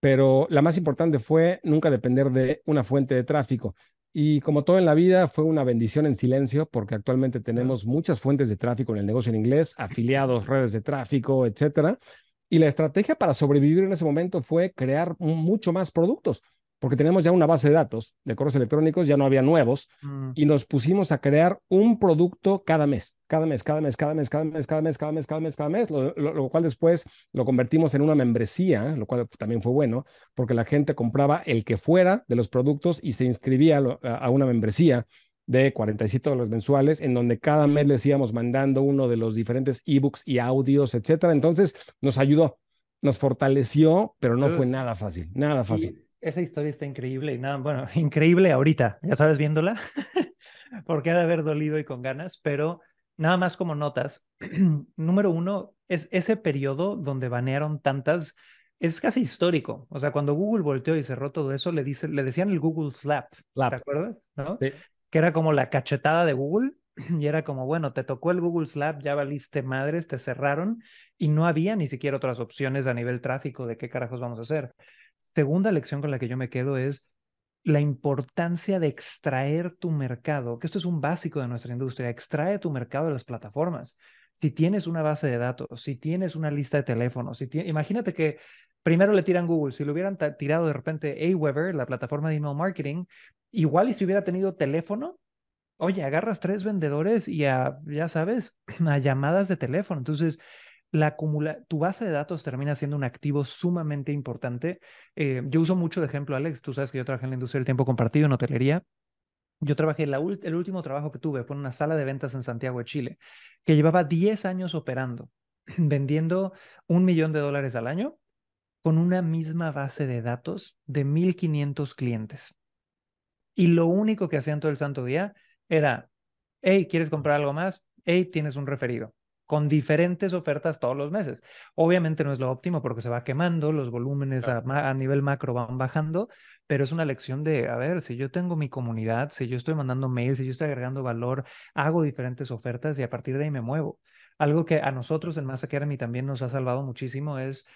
Pero la más importante fue nunca depender de una fuente de tráfico. Y como todo en la vida, fue una bendición en silencio, porque actualmente tenemos muchas fuentes de tráfico en el negocio en inglés, afiliados, redes de tráfico, etcétera. Y la estrategia para sobrevivir en ese momento fue crear mucho más productos porque tenemos ya una base de datos de correos electrónicos, ya no había nuevos, mm. y nos pusimos a crear un producto cada mes, cada mes, cada mes, cada mes, cada mes, cada mes, cada mes, cada mes, cada mes, lo, cual después lo convertimos en una membresía, lo cual también fue bueno, porque la gente compraba el que fuera de los productos y se inscribía a una membresía de 47 dólares mensuales, en donde cada mes les íbamos mandando uno de los diferentes ebooks y audios, etcétera. Entonces nos ayudó, nos fortaleció, pero no fue nada fácil, nada fácil. Esa historia está increíble y nada, bueno, increíble ahorita, ya sabes, viéndola, porque ha de haber dolido y con ganas, pero nada más como notas. Número uno, es ese periodo donde banearon tantas, es casi histórico. O sea, cuando Google volteó y cerró todo eso, le, dice, le decían el Google Slap, ¿te acuerdas? ¿No? Que era como la cachetada de Google y era como, bueno, te tocó el Google Slap, ya valiste madres, te cerraron y no había ni siquiera otras opciones a nivel tráfico de qué carajos vamos a hacer. Segunda lección con la que yo me quedo es la importancia de extraer tu mercado, que esto es un básico de nuestra industria, extrae tu mercado de las plataformas. Si tienes una base de datos, si tienes una lista de teléfonos, si imagínate que primero le tiran Google, si le hubieran tirado de repente Aweber, la plataforma de email marketing, igual y si hubiera tenido teléfono, oye, agarras tres vendedores y ya sabes, a llamadas de teléfono. Entonces, la acumula tu base de datos termina siendo un activo sumamente importante. Eh, yo uso mucho de ejemplo, Alex, tú sabes que yo trabajé en la industria del tiempo compartido en hotelería. Yo trabajé, la el último trabajo que tuve fue en una sala de ventas en Santiago de Chile, que llevaba 10 años operando, vendiendo un millón de dólares al año con una misma base de datos de 1.500 clientes. Y lo único que hacían todo el santo día era, hey, ¿quieres comprar algo más? Hey, tienes un referido con diferentes ofertas todos los meses. Obviamente no es lo óptimo porque se va quemando, los volúmenes a, nivel macro van bajando, pero es una lección de, a ver, si yo tengo mi comunidad, si yo estoy mandando mails, si yo estoy agregando valor, hago diferentes ofertas y a partir de ahí me muevo. Algo que a nosotros en Mass Academy también nos ha salvado muchísimo es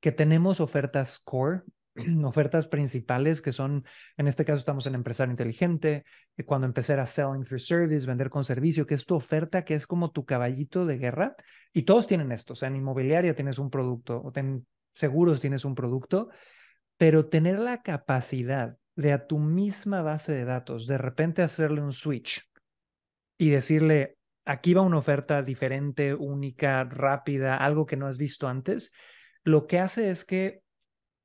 que tenemos ofertas core ofertas principales que son, en este caso estamos en empresario inteligente, eh, cuando empecé era selling through service, vender con servicio, que es tu oferta, que es como tu caballito de guerra. Y todos tienen esto, o sea, en inmobiliaria tienes un producto, o en seguros tienes un producto, pero tener la capacidad de a tu misma base de datos, de repente hacerle un switch y decirle, aquí va una oferta diferente, única, rápida, algo que no has visto antes, lo que hace es que,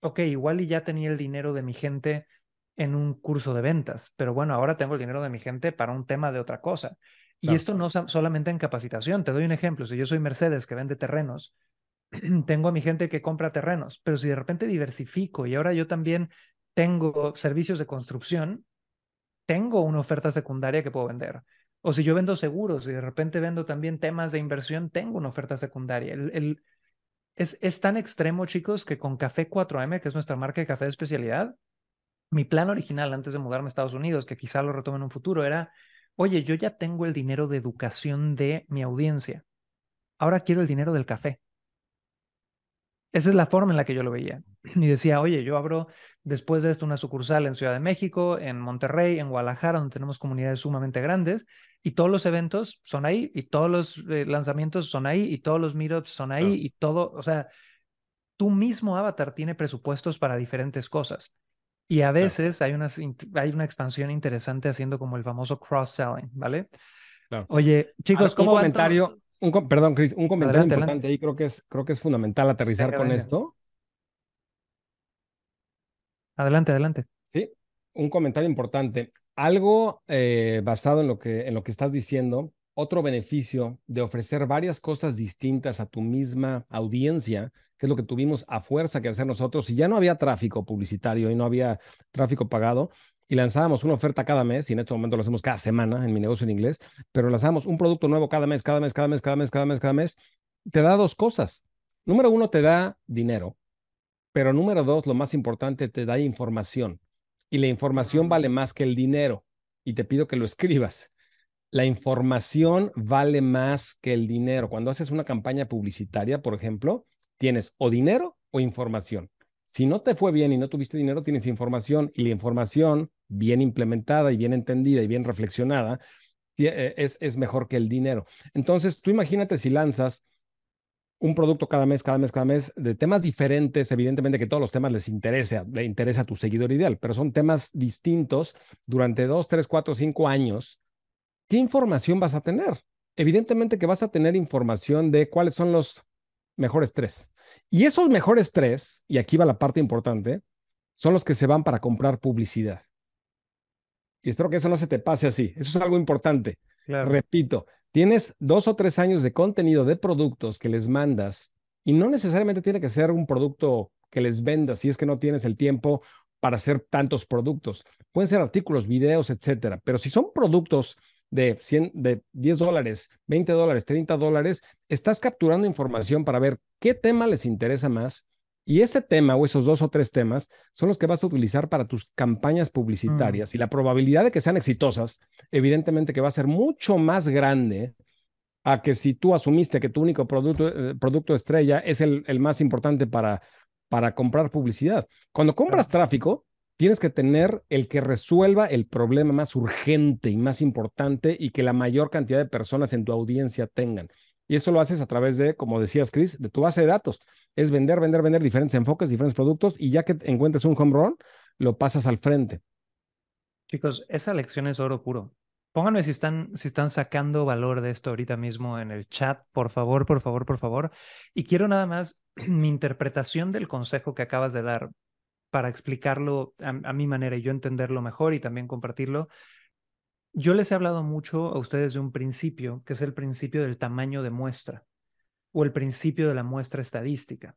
ok, igual y ya tenía el dinero de mi gente en un curso de ventas, pero bueno, ahora tengo el dinero de mi gente para un tema de otra cosa. Y esto no solamente en capacitación, te doy un ejemplo, si yo soy Mercedes que vende terrenos, tengo a mi gente que compra terrenos, pero si de repente diversifico y ahora yo también tengo servicios de construcción, tengo una oferta secundaria que puedo vender. O si yo vendo seguros y de repente vendo también temas de inversión, tengo una oferta secundaria. El, es, es, tan extremo, chicos, que con Café 4M, que es nuestra marca de café de especialidad, mi plan original antes de mudarme a Estados Unidos, que quizá lo retome en un futuro, era, oye, yo ya tengo el dinero de educación de mi audiencia. Ahora quiero el dinero del café. Esa es la forma en la que yo lo veía. Y decía, oye, yo abro después de esto una sucursal en Ciudad de México, en Monterrey, en Guadalajara, donde tenemos comunidades sumamente grandes, y todos los eventos son ahí, y todos los eh, lanzamientos son ahí, y todos los meetups son ahí, y todo, o sea, tu mismo avatar tiene presupuestos para diferentes cosas. Y a veces hay, una, hay una expansión interesante haciendo como el famoso cross-selling, ¿vale? Oye, chicos, ¿cómo un comentario, un, perdón, Chris, un comentario importante ahí, creo que es, creo que es fundamental aterrizar con esto. Adelante, adelante. Sí, un comentario importante. Algo eh, basado en lo, que, en lo que estás diciendo, otro beneficio de ofrecer varias cosas distintas a tu misma audiencia, que es lo que tuvimos a fuerza que hacer nosotros, si ya no había tráfico publicitario y no había tráfico pagado, y lanzábamos una oferta cada mes, y en este momento lo hacemos cada semana en mi negocio en inglés, pero lanzamos un producto nuevo cada mes, cada mes, cada mes, cada mes, cada mes, cada mes, te da dos cosas. Número uno, te da dinero, pero número dos, lo más importante, te da información. Y la información vale más que el dinero. Y te pido que lo escribas. La información vale más que el dinero. Cuando haces una campaña publicitaria, por ejemplo, tienes o dinero o información. Si no te fue bien y no tuviste dinero, tienes información y la información bien implementada y bien entendida y bien reflexionada eh, es, es mejor que el dinero. Entonces, tú imagínate si lanzas un producto cada mes, cada mes, cada mes, de temas diferentes, evidentemente que todos los temas les interesa, le interesa a tu seguidor ideal, pero son temas distintos durante dos, tres, cuatro, cinco años. ¿Qué información vas a tener? Evidentemente que vas a tener información de cuáles son los mejores tres. Y esos mejores tres, y aquí va la parte importante, son los que se van para comprar publicidad. Y espero que eso no se te pase así. Eso es algo importante. Repito, tienes dos o tres años de contenido de productos que les mandas y no necesariamente tiene que ser un producto que les vendas si es que no tienes el tiempo para hacer tantos productos. Pueden ser artículos, videos, etcétera. Pero si son productos de, 100, de 10 dólares, 20 dólares, 30 dólares, estás capturando información para ver qué tema les interesa más. Y ese tema o esos dos o tres temas son los que vas a utilizar para tus campañas publicitarias. Mm. Y la probabilidad de que sean exitosas, evidentemente que va a ser mucho más grande a que si tú asumiste que tu único producto, eh, producto estrella es el, el más importante para, para comprar publicidad. Cuando compras tráfico, tienes que tener el que resuelva el problema más urgente y más importante y que la mayor cantidad de personas en tu audiencia tengan. Y eso lo haces a través de, como decías, Chris, de tu base de datos. Es vender, vender, vender diferentes enfoques, diferentes productos y ya que encuentres un home run, lo pasas al frente. Chicos, esa lección es oro puro. Pónganme si están, si están sacando valor de esto ahorita mismo en el chat, por favor, por favor, por favor. Y quiero nada más mi interpretación del consejo que acabas de dar para explicarlo a, mi manera y yo entenderlo mejor y también compartirlo. Yo les he hablado mucho a ustedes de un principio, que es el principio del tamaño de muestra o el principio de la muestra estadística.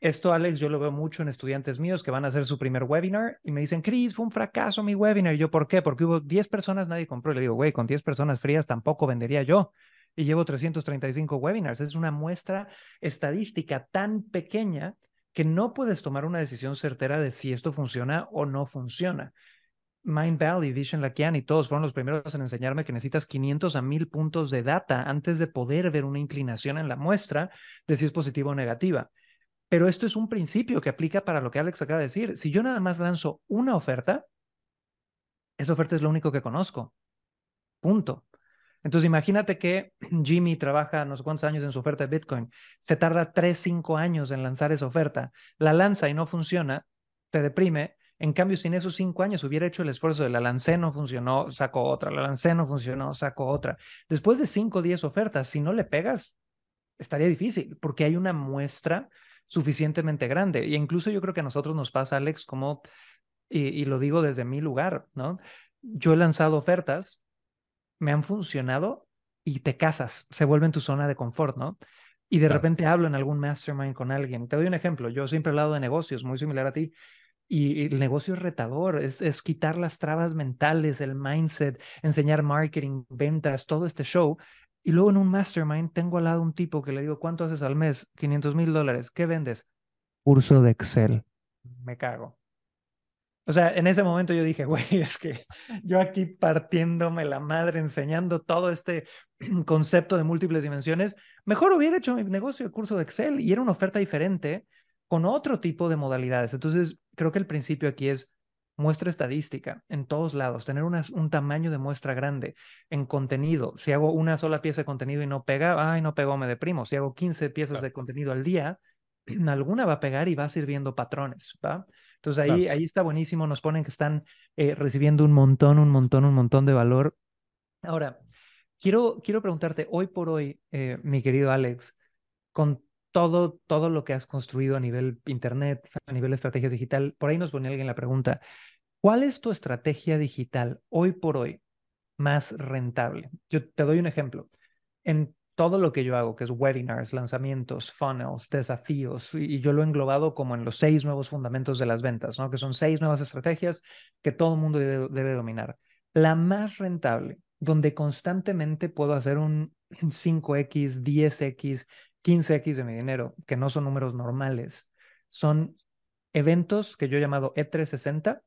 Esto, Alex, yo lo veo mucho en estudiantes míos que van a hacer su primer webinar y me dicen, Chris, fue un fracaso mi webinar. Y yo, ¿por qué? Porque hubo 10 personas, nadie compró. Y le digo, güey, con 10 personas frías tampoco vendería yo. Y llevo 335 webinars. Es una muestra estadística tan pequeña que no puedes tomar una decisión certera de si esto funciona o no funciona. Mind Valley, Vision y todos fueron los primeros en enseñarme que necesitas 500 a 1000 puntos de data antes de poder ver una inclinación en la muestra de si es positiva o negativa. Pero esto es un principio que aplica para lo que Alex acaba de decir. Si yo nada más lanzo una oferta, esa oferta es lo único que conozco. Punto. Entonces imagínate que Jimmy trabaja no sé cuántos años en su oferta de Bitcoin, se tarda 3, 5 años en lanzar esa oferta, la lanza y no funciona, te deprime. En cambio, si en esos 5 años hubiera hecho el esfuerzo de la lancé, no funcionó, saco otra, la lancé, no funcionó, saco otra. Después de 5 o 10 ofertas, si no le pegas, estaría difícil, porque hay una muestra suficientemente grande. Y incluso yo creo que a nosotros nos pasa, Alex, como, y, y lo digo desde mi lugar, ¿no? Yo he lanzado ofertas me han funcionado y te casas, se vuelve en tu zona de confort, ¿no? Y de repente hablo en algún mastermind con alguien. Te doy un ejemplo, yo siempre he hablado de negocios, muy similar a ti, y el negocio es retador, es, es quitar las trabas mentales, el mindset, enseñar marketing, ventas, todo este show. Y luego en un mastermind tengo al lado un tipo que le digo, ¿cuánto haces al mes? 500 mil dólares. ¿Qué vendes? Curso de Excel. Me cago. O sea, en ese momento yo dije, güey, es que yo aquí partiéndome la madre, enseñando todo este concepto de múltiples dimensiones, mejor hubiera hecho mi negocio de curso de Excel y era una oferta diferente con otro tipo de modalidades. Entonces, creo que el principio aquí es muestra estadística en todos lados, tener un tamaño de muestra grande en contenido. Si hago una sola pieza de contenido y no pega, ay, no pegó, me deprimo. Si hago 15 piezas de contenido al día, alguna va a pegar y va a ir viendo patrones, ¿va? Entonces ahí, ahí está buenísimo, nos ponen que están eh, recibiendo un montón, un montón, un montón de valor. Ahora, quiero, quiero preguntarte, hoy por hoy, eh, mi querido Alex, con todo, todo lo que has construido a nivel internet, a nivel de estrategias digital, por ahí nos pone alguien la pregunta, ¿cuál es tu estrategia digital hoy por hoy más rentable? Yo te doy un ejemplo. En todo lo que yo hago, que es webinars, lanzamientos, funnels, desafíos, y yo lo he englobado como en los seis nuevos fundamentos de las ventas, ¿no? que son seis nuevas estrategias que todo mundo debe, dominar. La más rentable, donde constantemente puedo hacer un 5X, 10X, 15X de mi dinero, que no son números normales, son eventos que yo he llamado E360,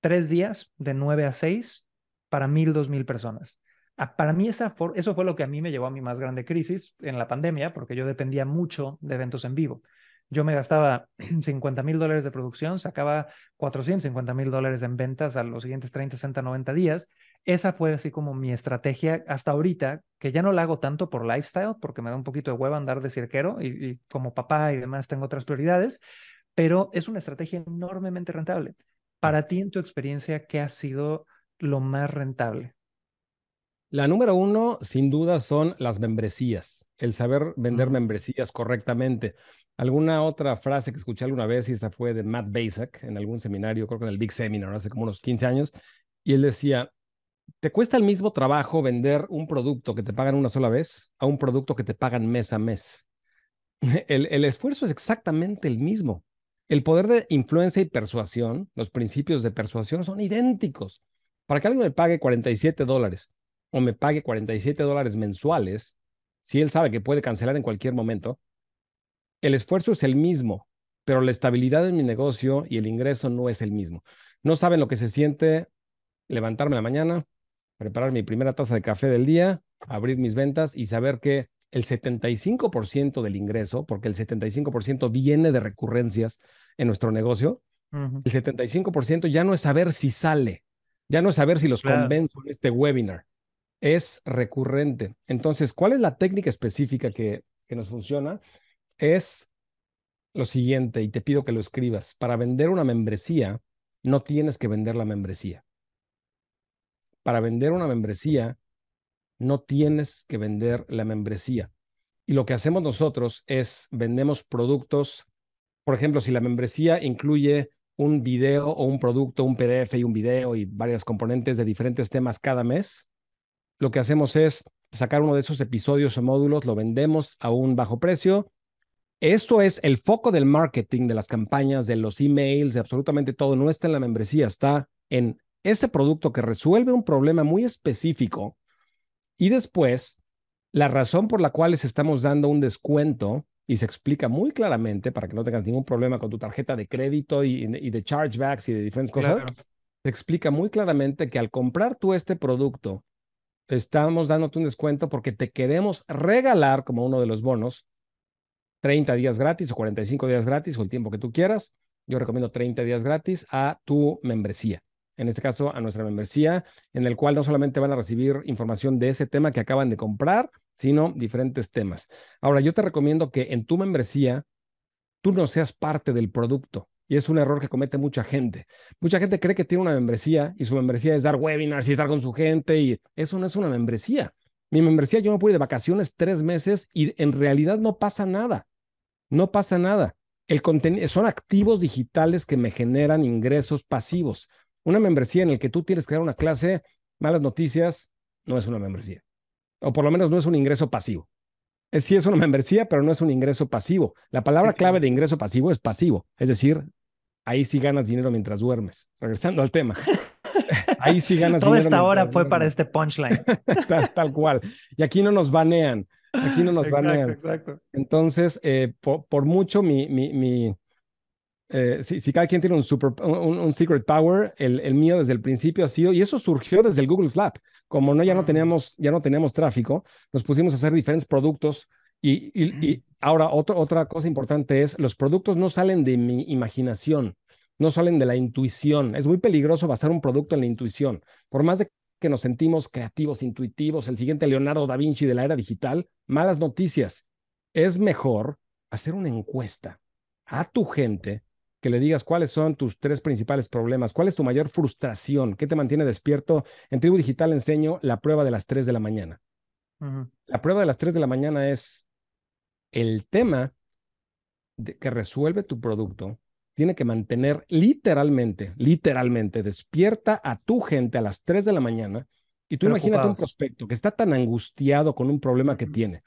tres días de 9 a 6 para mil, dos mil personas. Ah, para mí esa eso fue lo que a mí me llevó a mi más grande crisis en la pandemia, porque yo dependía mucho de eventos en vivo. Yo me gastaba 50 mil dólares de producción, sacaba 450 mil dólares en ventas a los siguientes 30, 60, 90 días. Esa fue así como mi estrategia hasta ahorita, que ya no la hago tanto por lifestyle, porque me da un poquito de hueva andar de cirquero y, y como papá y demás tengo otras prioridades, pero es una estrategia enormemente rentable. Para ti, en tu experiencia, ¿qué ha sido lo más rentable? La número uno, sin duda, son las membresías, el saber vender membresías correctamente. Alguna otra frase que escuché alguna vez, y esta fue de Matt Basic en algún seminario, creo que en el Big Seminar, hace como unos 15 años, y él decía, ¿te cuesta el mismo trabajo vender un producto que te pagan una sola vez a un producto que te pagan mes a mes? El, el esfuerzo es exactamente el mismo. El poder de influencia y persuasión, los principios de persuasión son idénticos. Para que alguien me pague 47 dólares o me pague 47 dólares mensuales, si él sabe que puede cancelar en cualquier momento, el esfuerzo es el mismo, pero la estabilidad de mi negocio y el ingreso no es el mismo. No saben lo que se siente levantarme la mañana, preparar mi primera taza de café del día, abrir mis ventas y saber que el 75% del ingreso, porque el 75% viene de recurrencias en nuestro negocio, el 75% ya no es saber si sale, ya no es saber si los convenzo en este webinar, es recurrente. Entonces, ¿cuál es la técnica específica que, que nos funciona? Es lo siguiente, y te pido que lo escribas. Para vender una membresía, no tienes que vender la membresía. Para vender una membresía, no tienes que vender la membresía. Y lo que hacemos nosotros es vendemos productos, por ejemplo, si la membresía incluye un video o un producto, un PDF y un video y varias componentes de diferentes temas cada mes, lo que hacemos es sacar uno de esos episodios o módulos, lo vendemos a un bajo precio. Esto es el foco del marketing, de las campañas, de los emails, de absolutamente todo. No está en la membresía, está en ese producto que resuelve un problema muy específico. Y después, la razón por la cual les estamos dando un descuento y se explica muy claramente para que no tengas ningún problema con tu tarjeta de crédito y, de chargebacks y de diferentes cosas, se explica muy claramente que al comprar tú este producto estamos dándote un descuento porque te queremos regalar como uno de los bonos 30 días gratis o 45 días gratis o el tiempo que tú quieras. Yo recomiendo 30 días gratis a tu membresía. En este caso, a nuestra membresía, en el cual no solamente van a recibir información de ese tema que acaban de comprar, sino diferentes temas. Ahora, yo te recomiendo que en tu membresía tú no seas parte del producto. Y es un error que comete mucha gente. Mucha gente cree que tiene una membresía y su membresía es dar webinars y estar con su gente y eso no es una membresía. Mi membresía yo me pude de vacaciones tres meses y en realidad no pasa nada. No pasa nada. El son activos digitales que me generan ingresos pasivos. Una membresía en la que tú tienes que dar una clase, malas noticias, no es una membresía. O por lo menos no es un ingreso pasivo. Es, sí es una membresía, pero no es un ingreso pasivo. La palabra clave de ingreso pasivo es pasivo. Es decir, ahí sí ganas dinero mientras duermes. Regresando al tema. Ahí sí ganas Toda esta hora fue para este punchline. tal, cual. Y aquí no nos banean. Aquí no nos banean. Exacto. Entonces, eh, por, mucho mi, mi, mi eh, si, cada quien tiene un, super, un, secret power, el, el, mío desde el principio ha sido, y eso surgió desde el Google Slap. Como no, ya no mm. teníamos, ya no teníamos tráfico, nos pusimos a hacer diferentes productos. Y, y, y ahora, otra cosa importante es, los productos no salen de mi imaginación no salen de la intuición. Es muy peligroso basar un producto en la intuición. Por más de que nos sentimos creativos, intuitivos, el siguiente Leonardo da Vinci de la era digital, malas noticias. Es mejor hacer una encuesta a tu gente que le digas cuáles son tus tres principales problemas, cuál es tu mayor frustración, qué te mantiene despierto. En Tribu Digital enseño la prueba de las 3 de la mañana. La prueba de las 3 de la mañana es el tema que resuelve tu producto tiene que mantener literalmente, literalmente despierta a tu gente a las 3 de la mañana. Y tú imagínate un prospecto que está tan angustiado con un problema que tiene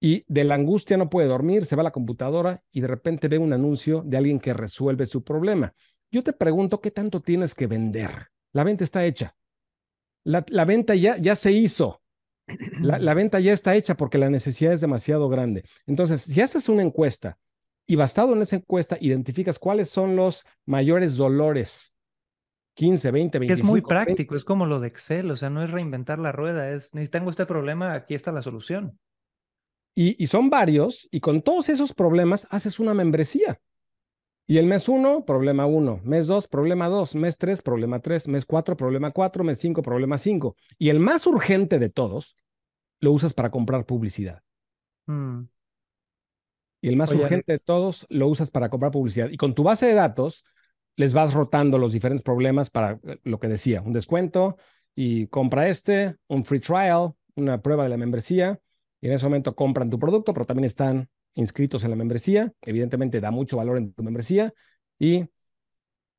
y de la angustia no puede dormir, se va a la computadora y de repente ve un anuncio de alguien que resuelve su problema. Yo te pregunto, ¿qué tanto tienes que vender? La venta está hecha. La, venta ya, ya se hizo. La, la, venta ya está hecha porque la necesidad es demasiado grande. Entonces, si haces una encuesta y basado en esa encuesta, identificas cuáles son los mayores dolores. 15, 20, 25. Es muy práctico, es como lo de Excel, o sea, no es reinventar la rueda, es, tengo este problema, aquí está la solución. Y, y son varios, y con todos esos problemas haces una membresía. Y el mes 1, problema 1. Mes 2, problema 2. Mes 3, problema 3. Mes 4, problema 4. Mes 5, problema 5. Y el más urgente de todos, lo usas para comprar publicidad. Mm. Y el más urgente de todos lo usas para comprar publicidad. Y con tu base de datos les vas rotando los diferentes problemas para eh, lo que decía, un descuento y compra este, un free trial, una prueba de la membresía. Y en ese momento compran tu producto, pero también están inscritos en la membresía. Evidentemente da mucho valor en tu membresía y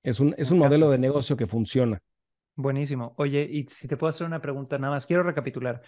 es un, es un modelo de negocio que funciona. Buenísimo. Oye, y si te puedo hacer una pregunta nada más, quiero recapitular.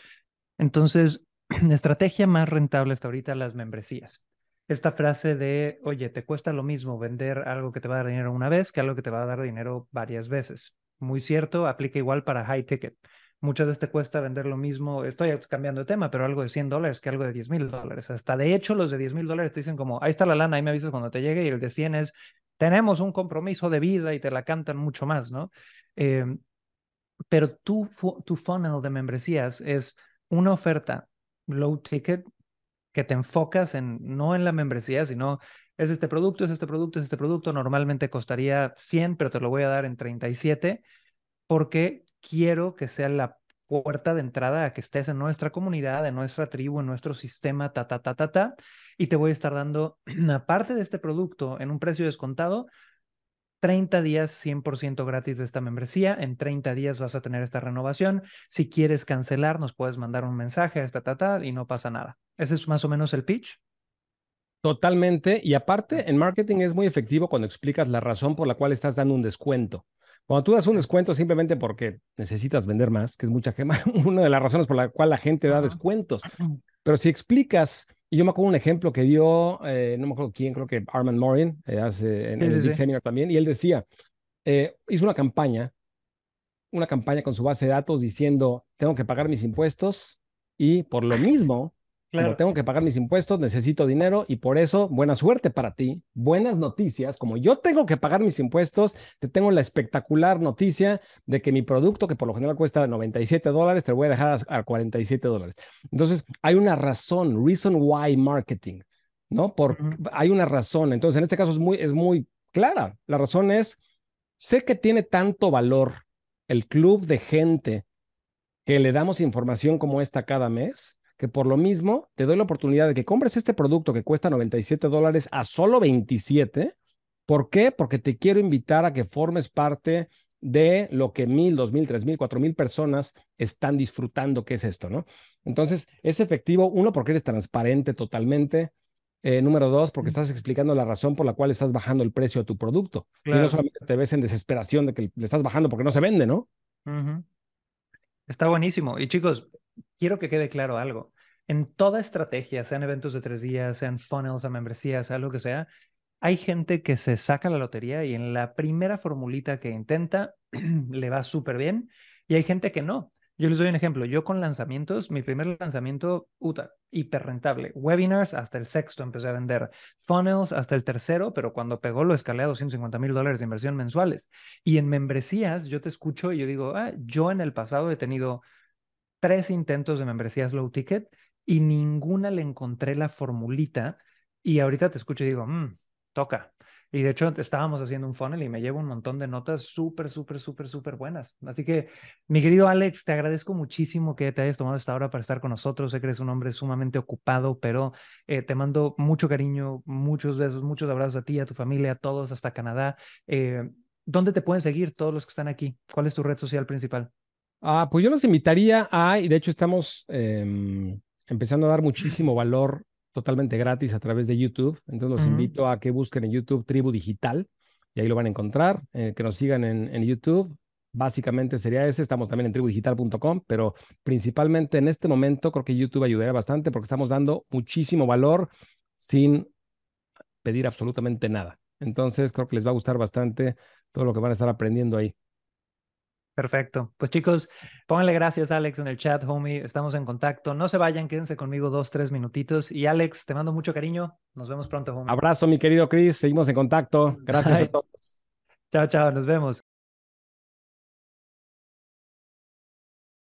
Entonces, la estrategia más rentable hasta ahorita las membresías esta frase de, oye, te cuesta lo mismo vender algo que te va a dar dinero una vez que algo que te va a dar dinero varias veces. Muy cierto, aplica igual para high ticket. Muchas veces te cuesta vender lo mismo, estoy cambiando de tema, pero algo de 100 dólares que algo de 10 mil dólares. Hasta de hecho, los de 10 mil dólares te dicen como, ahí está la lana, ahí me avisas cuando te llegue, y el de 100 es, tenemos un compromiso de vida y te la cantan mucho más, ¿no? Em, pero tu, tu funnel de membresías es una oferta low ticket que te enfocas en, no en la membresía, sino es este producto, es este producto, es este producto, normalmente costaría 100, pero te lo voy a dar en 37, porque quiero que sea la puerta de entrada a que estés en nuestra comunidad, en nuestra tribu, en nuestro sistema, ta, ta, ta, ta, ta, y te voy a estar dando, aparte de este producto, en un precio descontado, 30 días 100% gratis de esta membresía. En 30 días vas a tener esta renovación. Si quieres cancelar, nos puedes mandar un mensaje a esta tata y no pasa nada. ¿Ese es más o menos el pitch? Totalmente. Y aparte, en marketing es muy efectivo cuando explicas la razón por la cual estás dando un descuento. Cuando tú das un descuento simplemente porque necesitas vender más, que es mucha gema, una de las razones por la cual la gente da descuentos. Pero si explicas y yo me acuerdo un ejemplo que dio, eh, no me acuerdo quién, creo que Armand Morin, eh, hace, en, el Senior también, y él decía, eh, hizo una campaña, una campaña con su base de datos diciendo, tengo que pagar mis impuestos y por lo mismo Claro. tengo que pagar mis impuestos, necesito dinero y por eso, buena suerte para ti, buenas noticias. Como yo tengo que pagar mis impuestos, te tengo la espectacular noticia de que mi producto, que por lo general cuesta 97 dólares, te lo voy a dejar a 47 dólares. Entonces, hay una razón, reason why marketing. ¿no? Porque hay una razón. Entonces, en este caso es muy, es muy clara. La razón es, sé que tiene tanto valor el club de gente que le damos información como esta cada mes, que por lo mismo te doy la oportunidad de que compres este producto que cuesta 97 dólares a solo 27. ¿Por qué? Porque te quiero invitar a que formes parte de lo que mil, dos mil, tres mil, cuatro mil personas están disfrutando, que es esto, ¿no? Entonces, es efectivo, uno, porque eres transparente totalmente. Eh, número dos, porque estás explicando la razón por la cual estás bajando el precio a tu producto. Si no solamente te ves en desesperación de que le estás bajando porque no se vende, ¿no? Está buenísimo. Y chicos, quiero que quede claro algo. En toda estrategia, sean eventos de tres días, sean funnels a membresías, sea lo que sea, hay gente que se saca la lotería y en la primera formulita que intenta le va súper bien y hay gente que no. Yo les doy un ejemplo. Yo con lanzamientos, mi primer lanzamiento, UTA, hiper rentable. Webinars hasta el sexto empecé a vender. Funnels hasta el tercero, pero cuando pegó lo escalé a 250 mil dólares de inversión mensuales. Y en membresías, yo te escucho y yo digo, ah, yo en el pasado he tenido tres intentos de membresías low ticket y ninguna le encontré la formulita. Y ahorita te escucho y digo, mmm, toca. Y de hecho estábamos haciendo un funnel y me llevo un montón de notas súper, súper, súper, súper buenas. Así que, mi querido Alex, te agradezco muchísimo que te hayas tomado esta hora para estar con nosotros. Sé que eres un hombre sumamente ocupado, pero eh, te mando mucho cariño, muchos besos, muchos abrazos a ti, a tu familia, a todos, hasta Canadá. Eh, ¿Dónde te pueden seguir todos los que están aquí? ¿Cuál es tu red social principal? Ah, pues yo los invitaría a, y de hecho estamos em, empezando a dar muchísimo valor totalmente gratis a través de YouTube. Entonces los invito a que busquen en YouTube Tribu Digital y ahí lo van a encontrar, eh, que nos sigan en, en, YouTube. Básicamente sería ese, estamos también en tribudigital.com, pero principalmente en este momento creo que YouTube ayudaría bastante porque estamos dando muchísimo valor sin pedir absolutamente nada. Entonces creo que les va a gustar bastante todo lo que van a estar aprendiendo ahí. Perfecto. Pues chicos, pónganle gracias Alex en el chat, homie. Estamos en contacto. No se vayan, quédense conmigo dos, tres minutitos. Y Alex, te mando mucho cariño. Nos vemos pronto, homie. Abrazo, mi querido Chris. Seguimos en contacto. Gracias a todos. Chao, chao. Nos vemos.